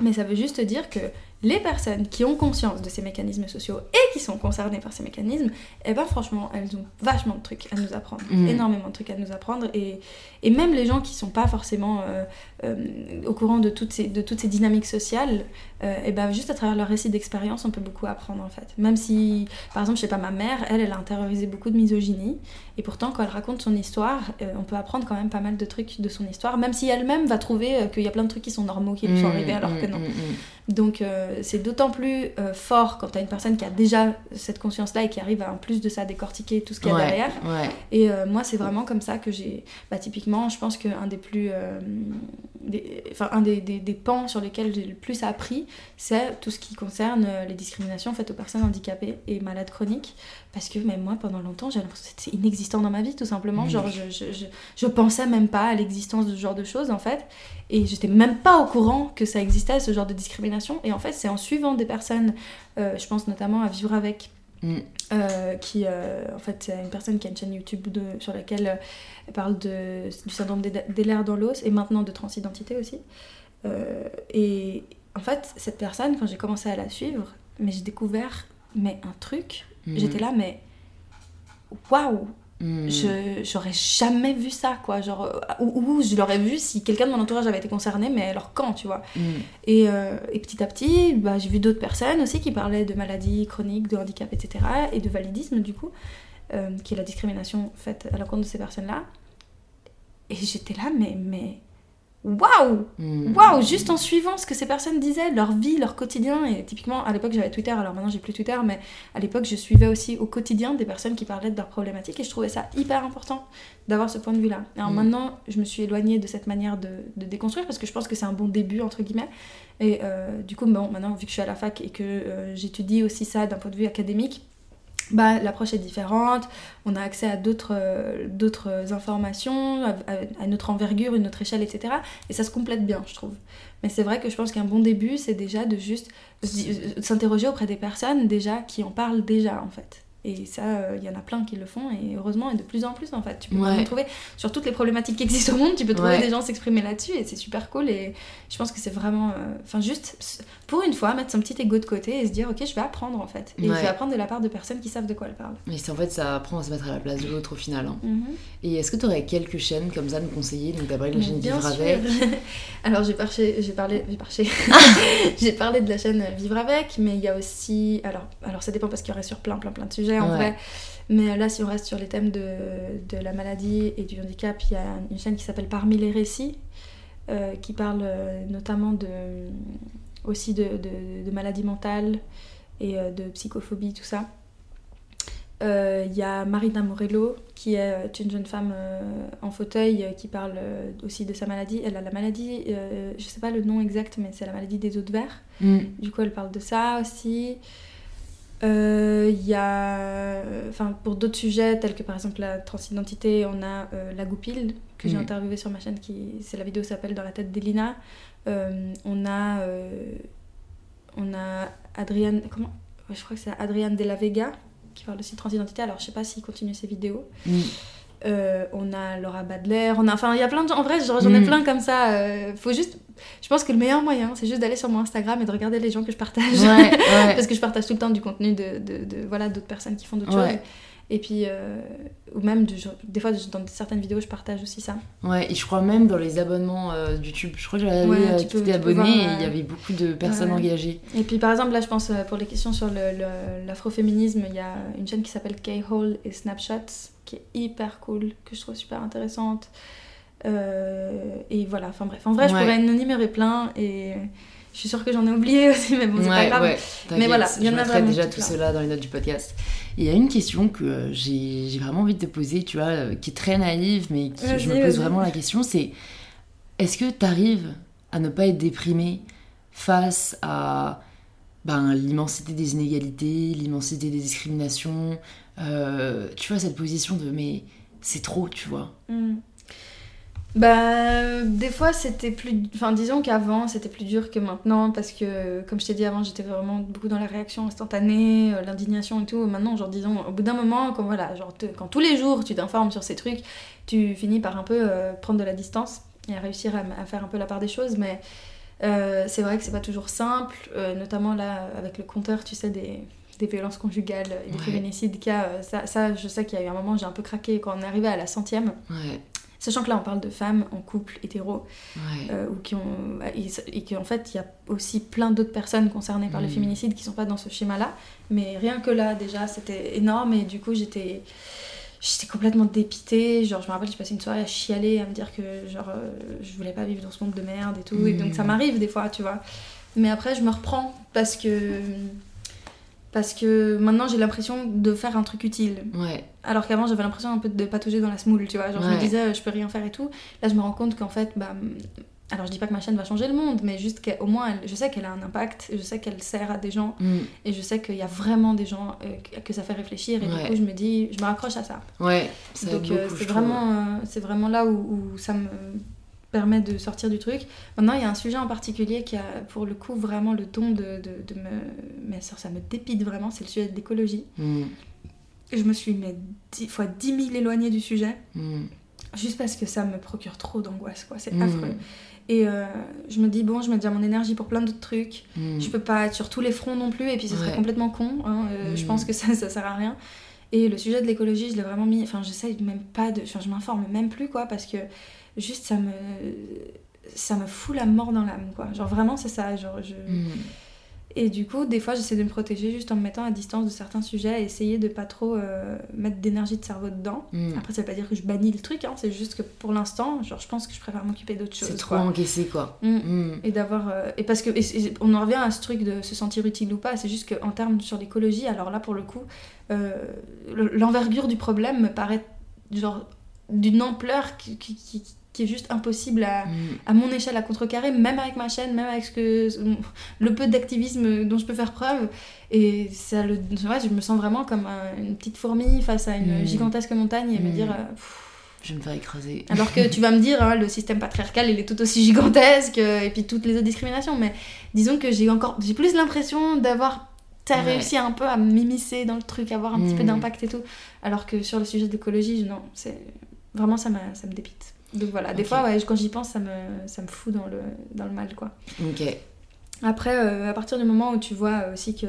Mais ça veut juste dire que les personnes qui ont conscience de ces mécanismes sociaux et qui sont concernées par ces mécanismes, eh ben franchement, elles ont vachement de trucs à nous apprendre, mm. énormément de trucs à nous apprendre, et, et même les gens qui sont pas forcément euh, euh, au courant de toutes ces, de toutes ces dynamiques sociales, euh, eh ben juste à travers leur récit d'expérience, on peut beaucoup apprendre en fait. Même si, par exemple, je sais pas, ma mère, elle, elle a intériorisé beaucoup de misogynie, et pourtant quand elle raconte son histoire, on peut apprendre quand même pas mal de trucs de son histoire, même si elle-même va trouver qu'il y a plein de trucs qui sont normaux, qui lui sont mm, arrivés alors que non. Donc euh, c'est d'autant plus euh, fort quand tu as une personne qui a déjà cette conscience-là et qui arrive à en plus de ça décortiquer tout ce qu'il y a derrière. Et euh, moi c'est vraiment comme ça que j'ai... Bah, typiquement je pense qu'un des plus... Enfin un des, des, pans sur lesquels j'ai le plus appris c'est tout ce qui concerne les discriminations faites aux personnes handicapées et malades chroniques. Parce que même moi pendant longtemps j'ai l'impression que c'était inexistant dans ma vie tout simplement. Genre je, je, je, je pensais même pas à l'existence de ce genre de choses en fait. Et j'étais même pas au courant que ça existait, ce genre de discrimination. Et en fait, c'est en suivant des personnes, euh, je pense notamment à Vivre avec, mm. euh, qui, euh, en fait, c'est une personne qui a une chaîne YouTube de, sur laquelle elle parle de, du syndrome d'Ehlers dans l'os et maintenant de transidentité aussi. et en fait, cette personne, quand j'ai commencé à la suivre, mais j'ai découvert mais un truc. Mm. J'étais là, mais waouh. Je j'aurais jamais vu ça quoi genre euh, ou, je l'aurais vu si quelqu'un de mon entourage avait été concerné mais alors quand tu vois hmm. et, euh, et, petit à petit bah, j'ai vu d'autres personnes aussi qui parlaient de maladies chroniques de handicap etc et de validisme du coup euh, qui est la discrimination faite à l'encontre de ces personnes là et j'étais là mais mais waouh hmm. Waouh Juste en suivant ce que ces personnes disaient, leur vie, leur quotidien. Et typiquement, à l'époque, j'avais Twitter, alors maintenant, j'ai plus Twitter, mais à l'époque, je suivais aussi au quotidien des personnes qui parlaient de leurs problématiques et je trouvais ça hyper important d'avoir ce point de vue-là. Alors hmm. maintenant, je me suis éloignée de cette manière de, déconstruire parce que je pense que c'est un bon début, entre guillemets. Et euh, du coup, bon, maintenant, vu que je suis à la fac et que euh, j'étudie aussi ça d'un point de vue académique, bah, l'approche est différente, on a accès à d'autres euh, informations, à, une autre envergure, une autre échelle, etc. Et ça se complète bien, je trouve. Mais c'est vrai que je pense qu'un bon début, c'est déjà de juste s'interroger auprès des personnes déjà qui en parlent déjà, en fait. Et ça, il euh, y en a plein qui le font, et heureusement, et de plus en plus en fait. Tu peux ouais. trouver, sur toutes les problématiques qui existent au monde, tu peux trouver des gens s'exprimer là-dessus, et c'est super cool. Et je pense que c'est vraiment. Euh, enfin, juste, pour une fois, mettre son petit ego de côté et se dire, ok, je vais apprendre en fait. Et je vais apprendre de la part de personnes qui savent de quoi elles parlent. Mais c'est en fait, ça apprend à se mettre à la place de l'autre au final. Hein. Mhm. Et est-ce que tu aurais quelques chaînes comme ça à nous conseiller Donc, d'abord, la chaîne Vivre avec. Alors, j'ai parlé, j'ai parlé, j'ai parlé de la chaîne Vivre avec, mais il y a aussi. Alors, alors ça dépend parce qu'il y aurait sur plein, plein, plein de sujets en vrai. Mais là, si on reste sur les thèmes de, de la maladie et du handicap, il y a une chaîne qui s'appelle Parmi les récits, euh, qui parle euh, notamment de, aussi de, de, de maladies mentales et euh, de psychophobie, tout ça. Il y a Marina Morello, qui est une jeune femme en fauteuil qui parle aussi de sa maladie. Elle a la maladie, je sais pas le nom exact, mais c'est la maladie des os de verre. Mm. Du coup, elle parle de ça aussi. Il euh, y a, enfin, pour d'autres sujets tels que par exemple la transidentité, on a euh, la goupille que j'ai mm. interviewé sur ma chaîne, qui, c'est la vidéo s'appelle Dans la tête d'Elina. Euh, on a, on a Adrienne, comment? Je crois que c'est Adrienne de la Vega qui parle aussi de transidentité. Alors je sais pas s'il continue ses vidéos. Mm. on a Laura Badler, on a, enfin il y a plein de gens, en vrai j'en ai mm. plein comme ça, faut juste je pense que le meilleur moyen, c'est juste d'aller sur mon Instagram et de regarder les gens que je partage. Parce que je partage tout le temps du contenu de, de, de voilà, d'autres personnes qui font d'autres choses. Et puis, euh, ou même, des fois, dans certaines vidéos, je partage aussi ça. Ouais, et je crois même dans les abonnements euh, YouTube. Je crois que j'avais ouais, euh, tu abonné et il y avait beaucoup de personnes engagées. Et puis, par exemple, là, je pense, pour les questions sur l'afroféminisme, il y a une chaîne qui s'appelle K-Hole et Snapshots, qui est hyper cool, que je trouve super intéressante. Euh, et voilà, enfin bref. En vrai, je pourrais en énumérer plein et je suis sûre que j'en ai oublié aussi, mais bon, c'est pas grave. mais voilà, il y en a vraiment. déjà tout cela dans les notes du podcast. Il y a une question que j'ai vraiment envie de te poser, tu vois, euh, qui est très naïve, mais qui, je me pose vraiment la question c'est est-ce que tu arrives à ne pas être déprimé face à ben, l'immensité des inégalités, l'immensité des discriminations Tu vois, cette position de mais c'est trop, tu vois. Mm. Bah, des fois, c'était plus. Enfin, disons qu'avant, c'était plus dur que maintenant, parce que, comme je t'ai dit avant, j'étais vraiment beaucoup dans la réaction instantanée, euh, l'indignation et tout. Maintenant, genre, disons, au bout d'un moment, quand, voilà, genre, quand tous les jours tu t'informes sur ces trucs, tu finis par un peu euh, prendre de la distance et réussir à, faire un peu la part des choses, mais. c'est vrai que c'est pas toujours simple, notamment là avec le compteur, tu sais, des, des violences conjugales et des féminicides. Ça, ça, je sais qu'il y a eu un moment, j'ai un peu craqué quand on est arrivé à la centième. Ouais. Sachant que là, on parle de femmes en couple hétéro, euh, ou qui ont, et qu'en fait, il y a aussi plein d'autres personnes concernées par le mm. féminicide qui sont pas dans ce schéma-là. Mais rien que là, déjà, c'était énorme, et du coup, j'étais j'étais complètement dépitée genre je me rappelle j'ai passé une soirée à chialer à me dire que genre euh, je voulais pas vivre dans ce monde de merde et tout et donc ça mm. m'arrive des fois tu vois mais après je me reprends parce que parce que maintenant j'ai l'impression de faire un truc utile. Ouais. Alors qu'avant j'avais l'impression un peu de patauger dans la smoule, tu vois. Genre je me disais je peux rien faire et tout. Là je me rends compte qu'en fait, bah, alors je dis pas que ma chaîne va changer le monde, mais juste qu'au moins je sais qu'elle a un impact, je sais qu'elle sert à des gens mm. et je sais qu'il y a vraiment des gens euh, que ça fait réfléchir et du coup je me dis, je me raccroche à ça. Ouais. Donc euh, c'est vraiment, euh, c'est vraiment là où, où ça me permet de sortir du truc. Maintenant, il y a un sujet en particulier qui a pour le coup vraiment le ton de, de, me... Mais ça, ça me dépite vraiment, c'est le sujet de l'écologie. Mm. Je me suis mais dix fois 10 000 éloignée du sujet, mm. juste parce que ça me procure trop d'angoisse, quoi. C'est mm. affreux. Et euh, je me dis, bon, je mets déjà mon énergie pour plein d'autres trucs. Je peux pas être sur tous les fronts non plus, et puis ce serait complètement con. Hein. Euh, je pense que ça, ça sert à rien. Et le sujet de l'écologie, je l'ai vraiment mis. Enfin, j'essaye même pas de. Enfin, je m'informe même plus, quoi, parce que juste ça me ça me fout la mort dans l'âme quoi. Genre vraiment c'est ça genre je mm. et du coup des fois j'essaie de me protéger juste en me mettant à distance de certains sujets et essayer de pas trop euh, mettre d'énergie de cerveau dedans. Mm. après ça veut pas dire que je bannis le truc hein, c'est juste que pour l'instant genre je pense que je préfère m'occuper d'autres choses c'est trop encaissé quoi. Mm. et d'avoir euh, et parce que on en revient à ce truc de se sentir utile ou pas. C'est juste qu'en termes sur l'écologie alors là pour le coup euh, l'envergure du problème me paraît genre d'une ampleur qui, qui, qui est juste impossible à, mm. à, mon échelle à contrecarrer, même avec ma chaîne, même avec ce que, le peu d'activisme dont je peux faire preuve. Et ça le, je me sens vraiment comme une petite fourmi face à une mm. gigantesque montagne et me mm. dire. Euh, je vais me faire écraser. Alors que tu vas me dire, hein, le système patriarcal, il est tout aussi gigantesque, et puis toutes les autres discriminations. Mais disons que j'ai encore, j'ai plus l'impression d'avoir T'as réussi un peu à m'immiscer dans le truc, avoir un petit peu d'impact et tout. Alors que sur le sujet d'écologie, non, c'est vraiment ça, ça me dépite. Donc voilà, des fois, ouais, quand j'y pense, ça me, ça me fout dans le, dans le mal, quoi. Ok. Après, euh, à partir du moment où tu vois aussi que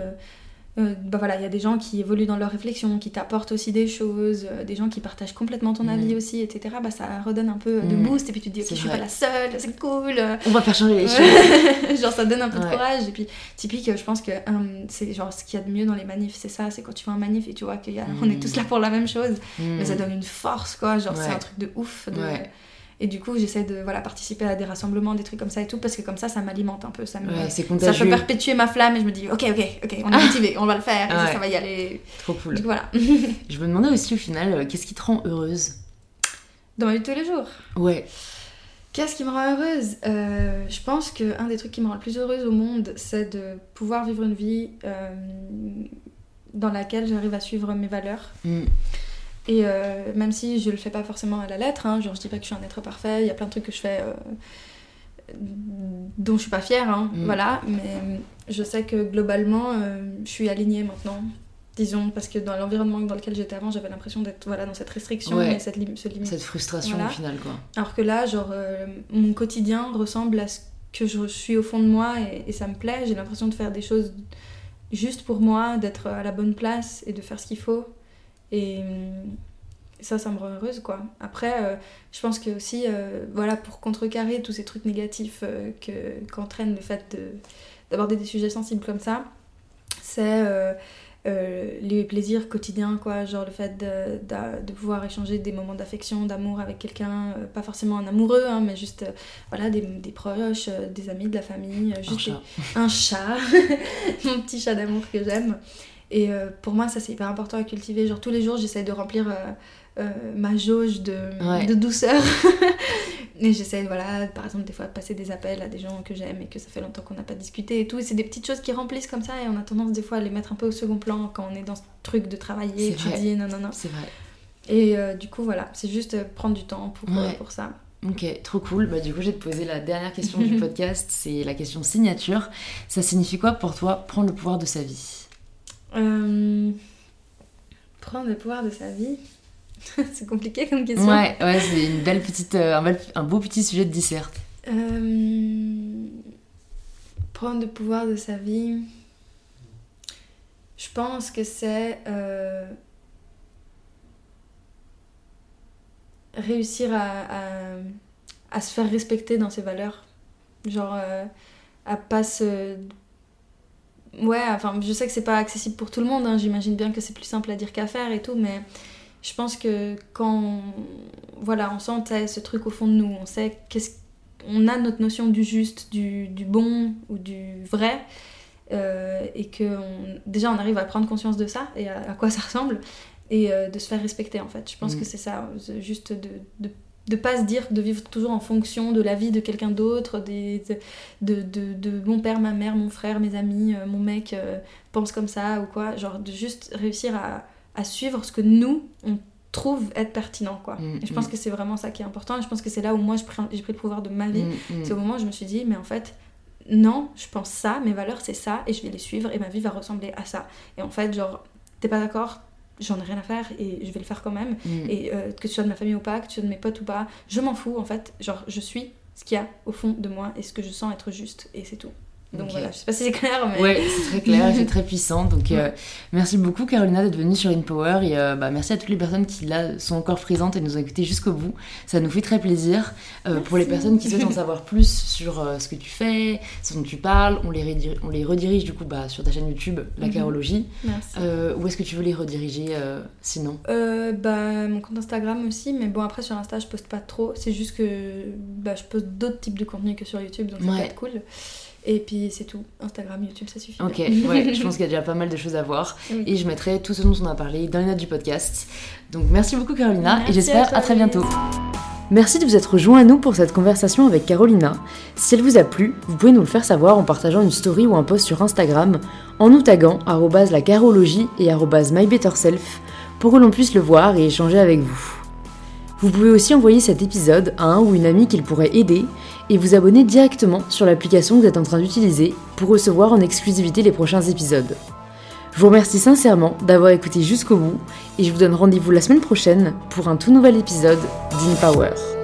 euh, bah voilà, il y a des gens qui évoluent dans leur réflexion, qui t'apportent aussi des choses, euh, des gens qui partagent complètement ton avis aussi, etc. Bah ça redonne un peu de mm. boost et puis tu te dis ok je suis pas la seule, c'est cool. On va faire changer les choses. genre ça donne un peu de courage et puis typique, je pense que c'est genre ce qu'il y a de mieux dans les manifs, c'est ça, c'est quand tu vois un manif et tu vois qu'on on est mm. tous là pour la même chose, mais ça donne une force quoi, genre c'est un truc de ouf. De, et du coup, j'essaie de voilà, participer à des rassemblements, des trucs comme ça et tout, parce que comme ça, ça m'alimente un peu. Ça, me, ça peut perpétuer ma flamme et je me dis, ok, ok, ok, on est motivé, on va le faire, et ça, va y aller. Trop cool. Donc voilà. je me demandais aussi au final, euh, qu'est-ce qui te rend heureuse? Dans ma vie de tous les jours? Ouais. Qu'est-ce qui me rend heureuse? Euh, Je pense qu'un des trucs qui me rend le plus heureuse au monde, c'est de pouvoir vivre une vie euh, dans laquelle j'arrive à suivre mes valeurs. Mm. Et euh, même si je le fais pas forcément à la lettre, hein, genre je dis pas que je suis un être parfait, il y a plein de trucs que je fais euh, dont je suis pas fière, hein, mm. voilà, mais je sais que globalement euh, je suis alignée maintenant, disons, parce que dans l'environnement dans lequel j'étais avant, j'avais l'impression d'être voilà, dans cette restriction et cette, ce limite. Cette frustration au final, quoi. Alors que là, genre, mon quotidien ressemble à ce que je suis au fond de moi et, et ça me plaît, j'ai l'impression de faire des choses juste pour moi, d'être à la bonne place et de faire ce qu'il faut. Et ça, ça me rend heureuse, quoi. Après, euh, je pense que aussi, euh, voilà, pour contrecarrer tous ces trucs négatifs euh, que, qu'entraîne le fait d'aborder des sujets sensibles comme ça, c'est les plaisirs quotidiens, quoi. Genre le fait de, de, pouvoir échanger des moments d'affection, d'amour avec quelqu'un, pas forcément un amoureux, hein, mais juste, voilà, des, des, proches, des amis, de la famille, juste un chat, un chat. mon petit chat d'amour que j'aime. Et euh, pour moi, ça c'est hyper important à cultiver. Genre tous les jours, j'essaie de remplir euh, euh, ma jauge de, de douceur. et j'essaie, voilà, par exemple, des fois de passer des appels à des gens que j'aime et que ça fait longtemps qu'on n'a pas discuté et tout. Et c'est des petites choses qui remplissent comme ça et on a tendance des fois à les mettre un peu au second plan quand on est dans ce truc de travailler, étudier, non, non, non. C'est vrai. Et du coup, voilà, c'est juste prendre du temps pour, pour ça. Ok, trop cool. Bah, du coup, je vais te poser la dernière question du podcast. C'est la question signature. Ça signifie quoi pour toi prendre le pouvoir de sa vie? Euh, prendre le pouvoir de sa vie C'est compliqué comme question. Ouais, ouais c'est une belle petite, euh, un, beau petit sujet de disserte. Euh, prendre le pouvoir de sa vie, je pense que c'est réussir à, à, se faire respecter dans ses valeurs. Genre, à pas se. Ouais, enfin, je sais que c'est pas accessible pour tout le monde, hein. j'imagine bien que c'est plus simple à dire qu'à faire et tout, mais je pense que quand. Voilà, on sent ce truc au fond de nous, on sait qu'est-ce on a notre notion du juste, du, du bon ou du vrai, euh, et que déjà on arrive à prendre conscience de ça et à, quoi ça ressemble, et euh, de se faire respecter en fait. Je pense mm. que c'est ça, juste de, de de pas se dire de vivre toujours en fonction de la vie de quelqu'un d'autre, de, de, de, mon père, ma mère, mon frère, mes amis, euh, mon mec pense comme ça ou quoi. Genre de juste réussir à, à suivre ce que nous, on trouve être pertinent quoi. Mm, et je pense mm. que c'est vraiment ça qui est important et je pense que c'est là où moi j'ai pris le pouvoir de ma vie. Mm, c'est au moment où je me suis dit mais en fait non, je pense ça, mes valeurs c'est ça et je vais les suivre et ma vie va ressembler à ça. Et en fait genre t'es pas d'accord, j'en ai rien à faire et je vais le faire quand même. Et euh, que tu sois de ma famille ou pas, que tu sois de mes potes ou pas, je m'en fous en fait. Genre je suis ce qu'il y a au fond de moi et ce que je sens être juste et c'est tout. Donc voilà, je sais pas si c'est clair, mais... Ouais, c'est très clair, c'est très puissant. Donc euh, merci beaucoup Carolina d'être venue sur InPower et euh, bah, merci à toutes les personnes qui là sont encore présentes et nous ont écouté jusqu'au bout. Ça nous fait très plaisir. Euh, pour les personnes qui souhaitent en savoir plus sur ce que tu fais, ce dont tu parles, on les, redirige, on les redirige du coup bah, sur ta chaîne YouTube, La mhm. Carologie. Merci. où est-ce que tu veux les rediriger sinon? Bah, Mon compte Instagram aussi, mais bon après sur Insta je poste pas trop. C'est juste que bah, je poste d'autres types de contenu que sur YouTube, donc ça va être cool. Et puis c'est tout. Instagram, YouTube, ça suffit. Ok, ouais, je pense qu'il y a déjà pas mal de choses à voir. Et je mettrai tout ce dont on a parlé dans les notes du podcast. Donc merci beaucoup Carolina et j'espère à, très bientôt. Merci de vous être rejoint à nous pour cette conversation avec Carolina. Si elle vous a plu, vous pouvez nous le faire savoir en partageant une story ou un post sur Instagram, en nous taguant la carologie et mybetterself pour que l'on puisse le voir et échanger avec vous. Vous pouvez aussi envoyer cet épisode à un ou une amie qu'il pourrait aider et vous abonner directement sur l'application que vous êtes en train d'utiliser pour recevoir en exclusivité les prochains épisodes. Je vous remercie sincèrement d'avoir écouté jusqu'au bout et je vous donne rendez-vous la semaine prochaine pour un tout nouvel épisode d'InPower.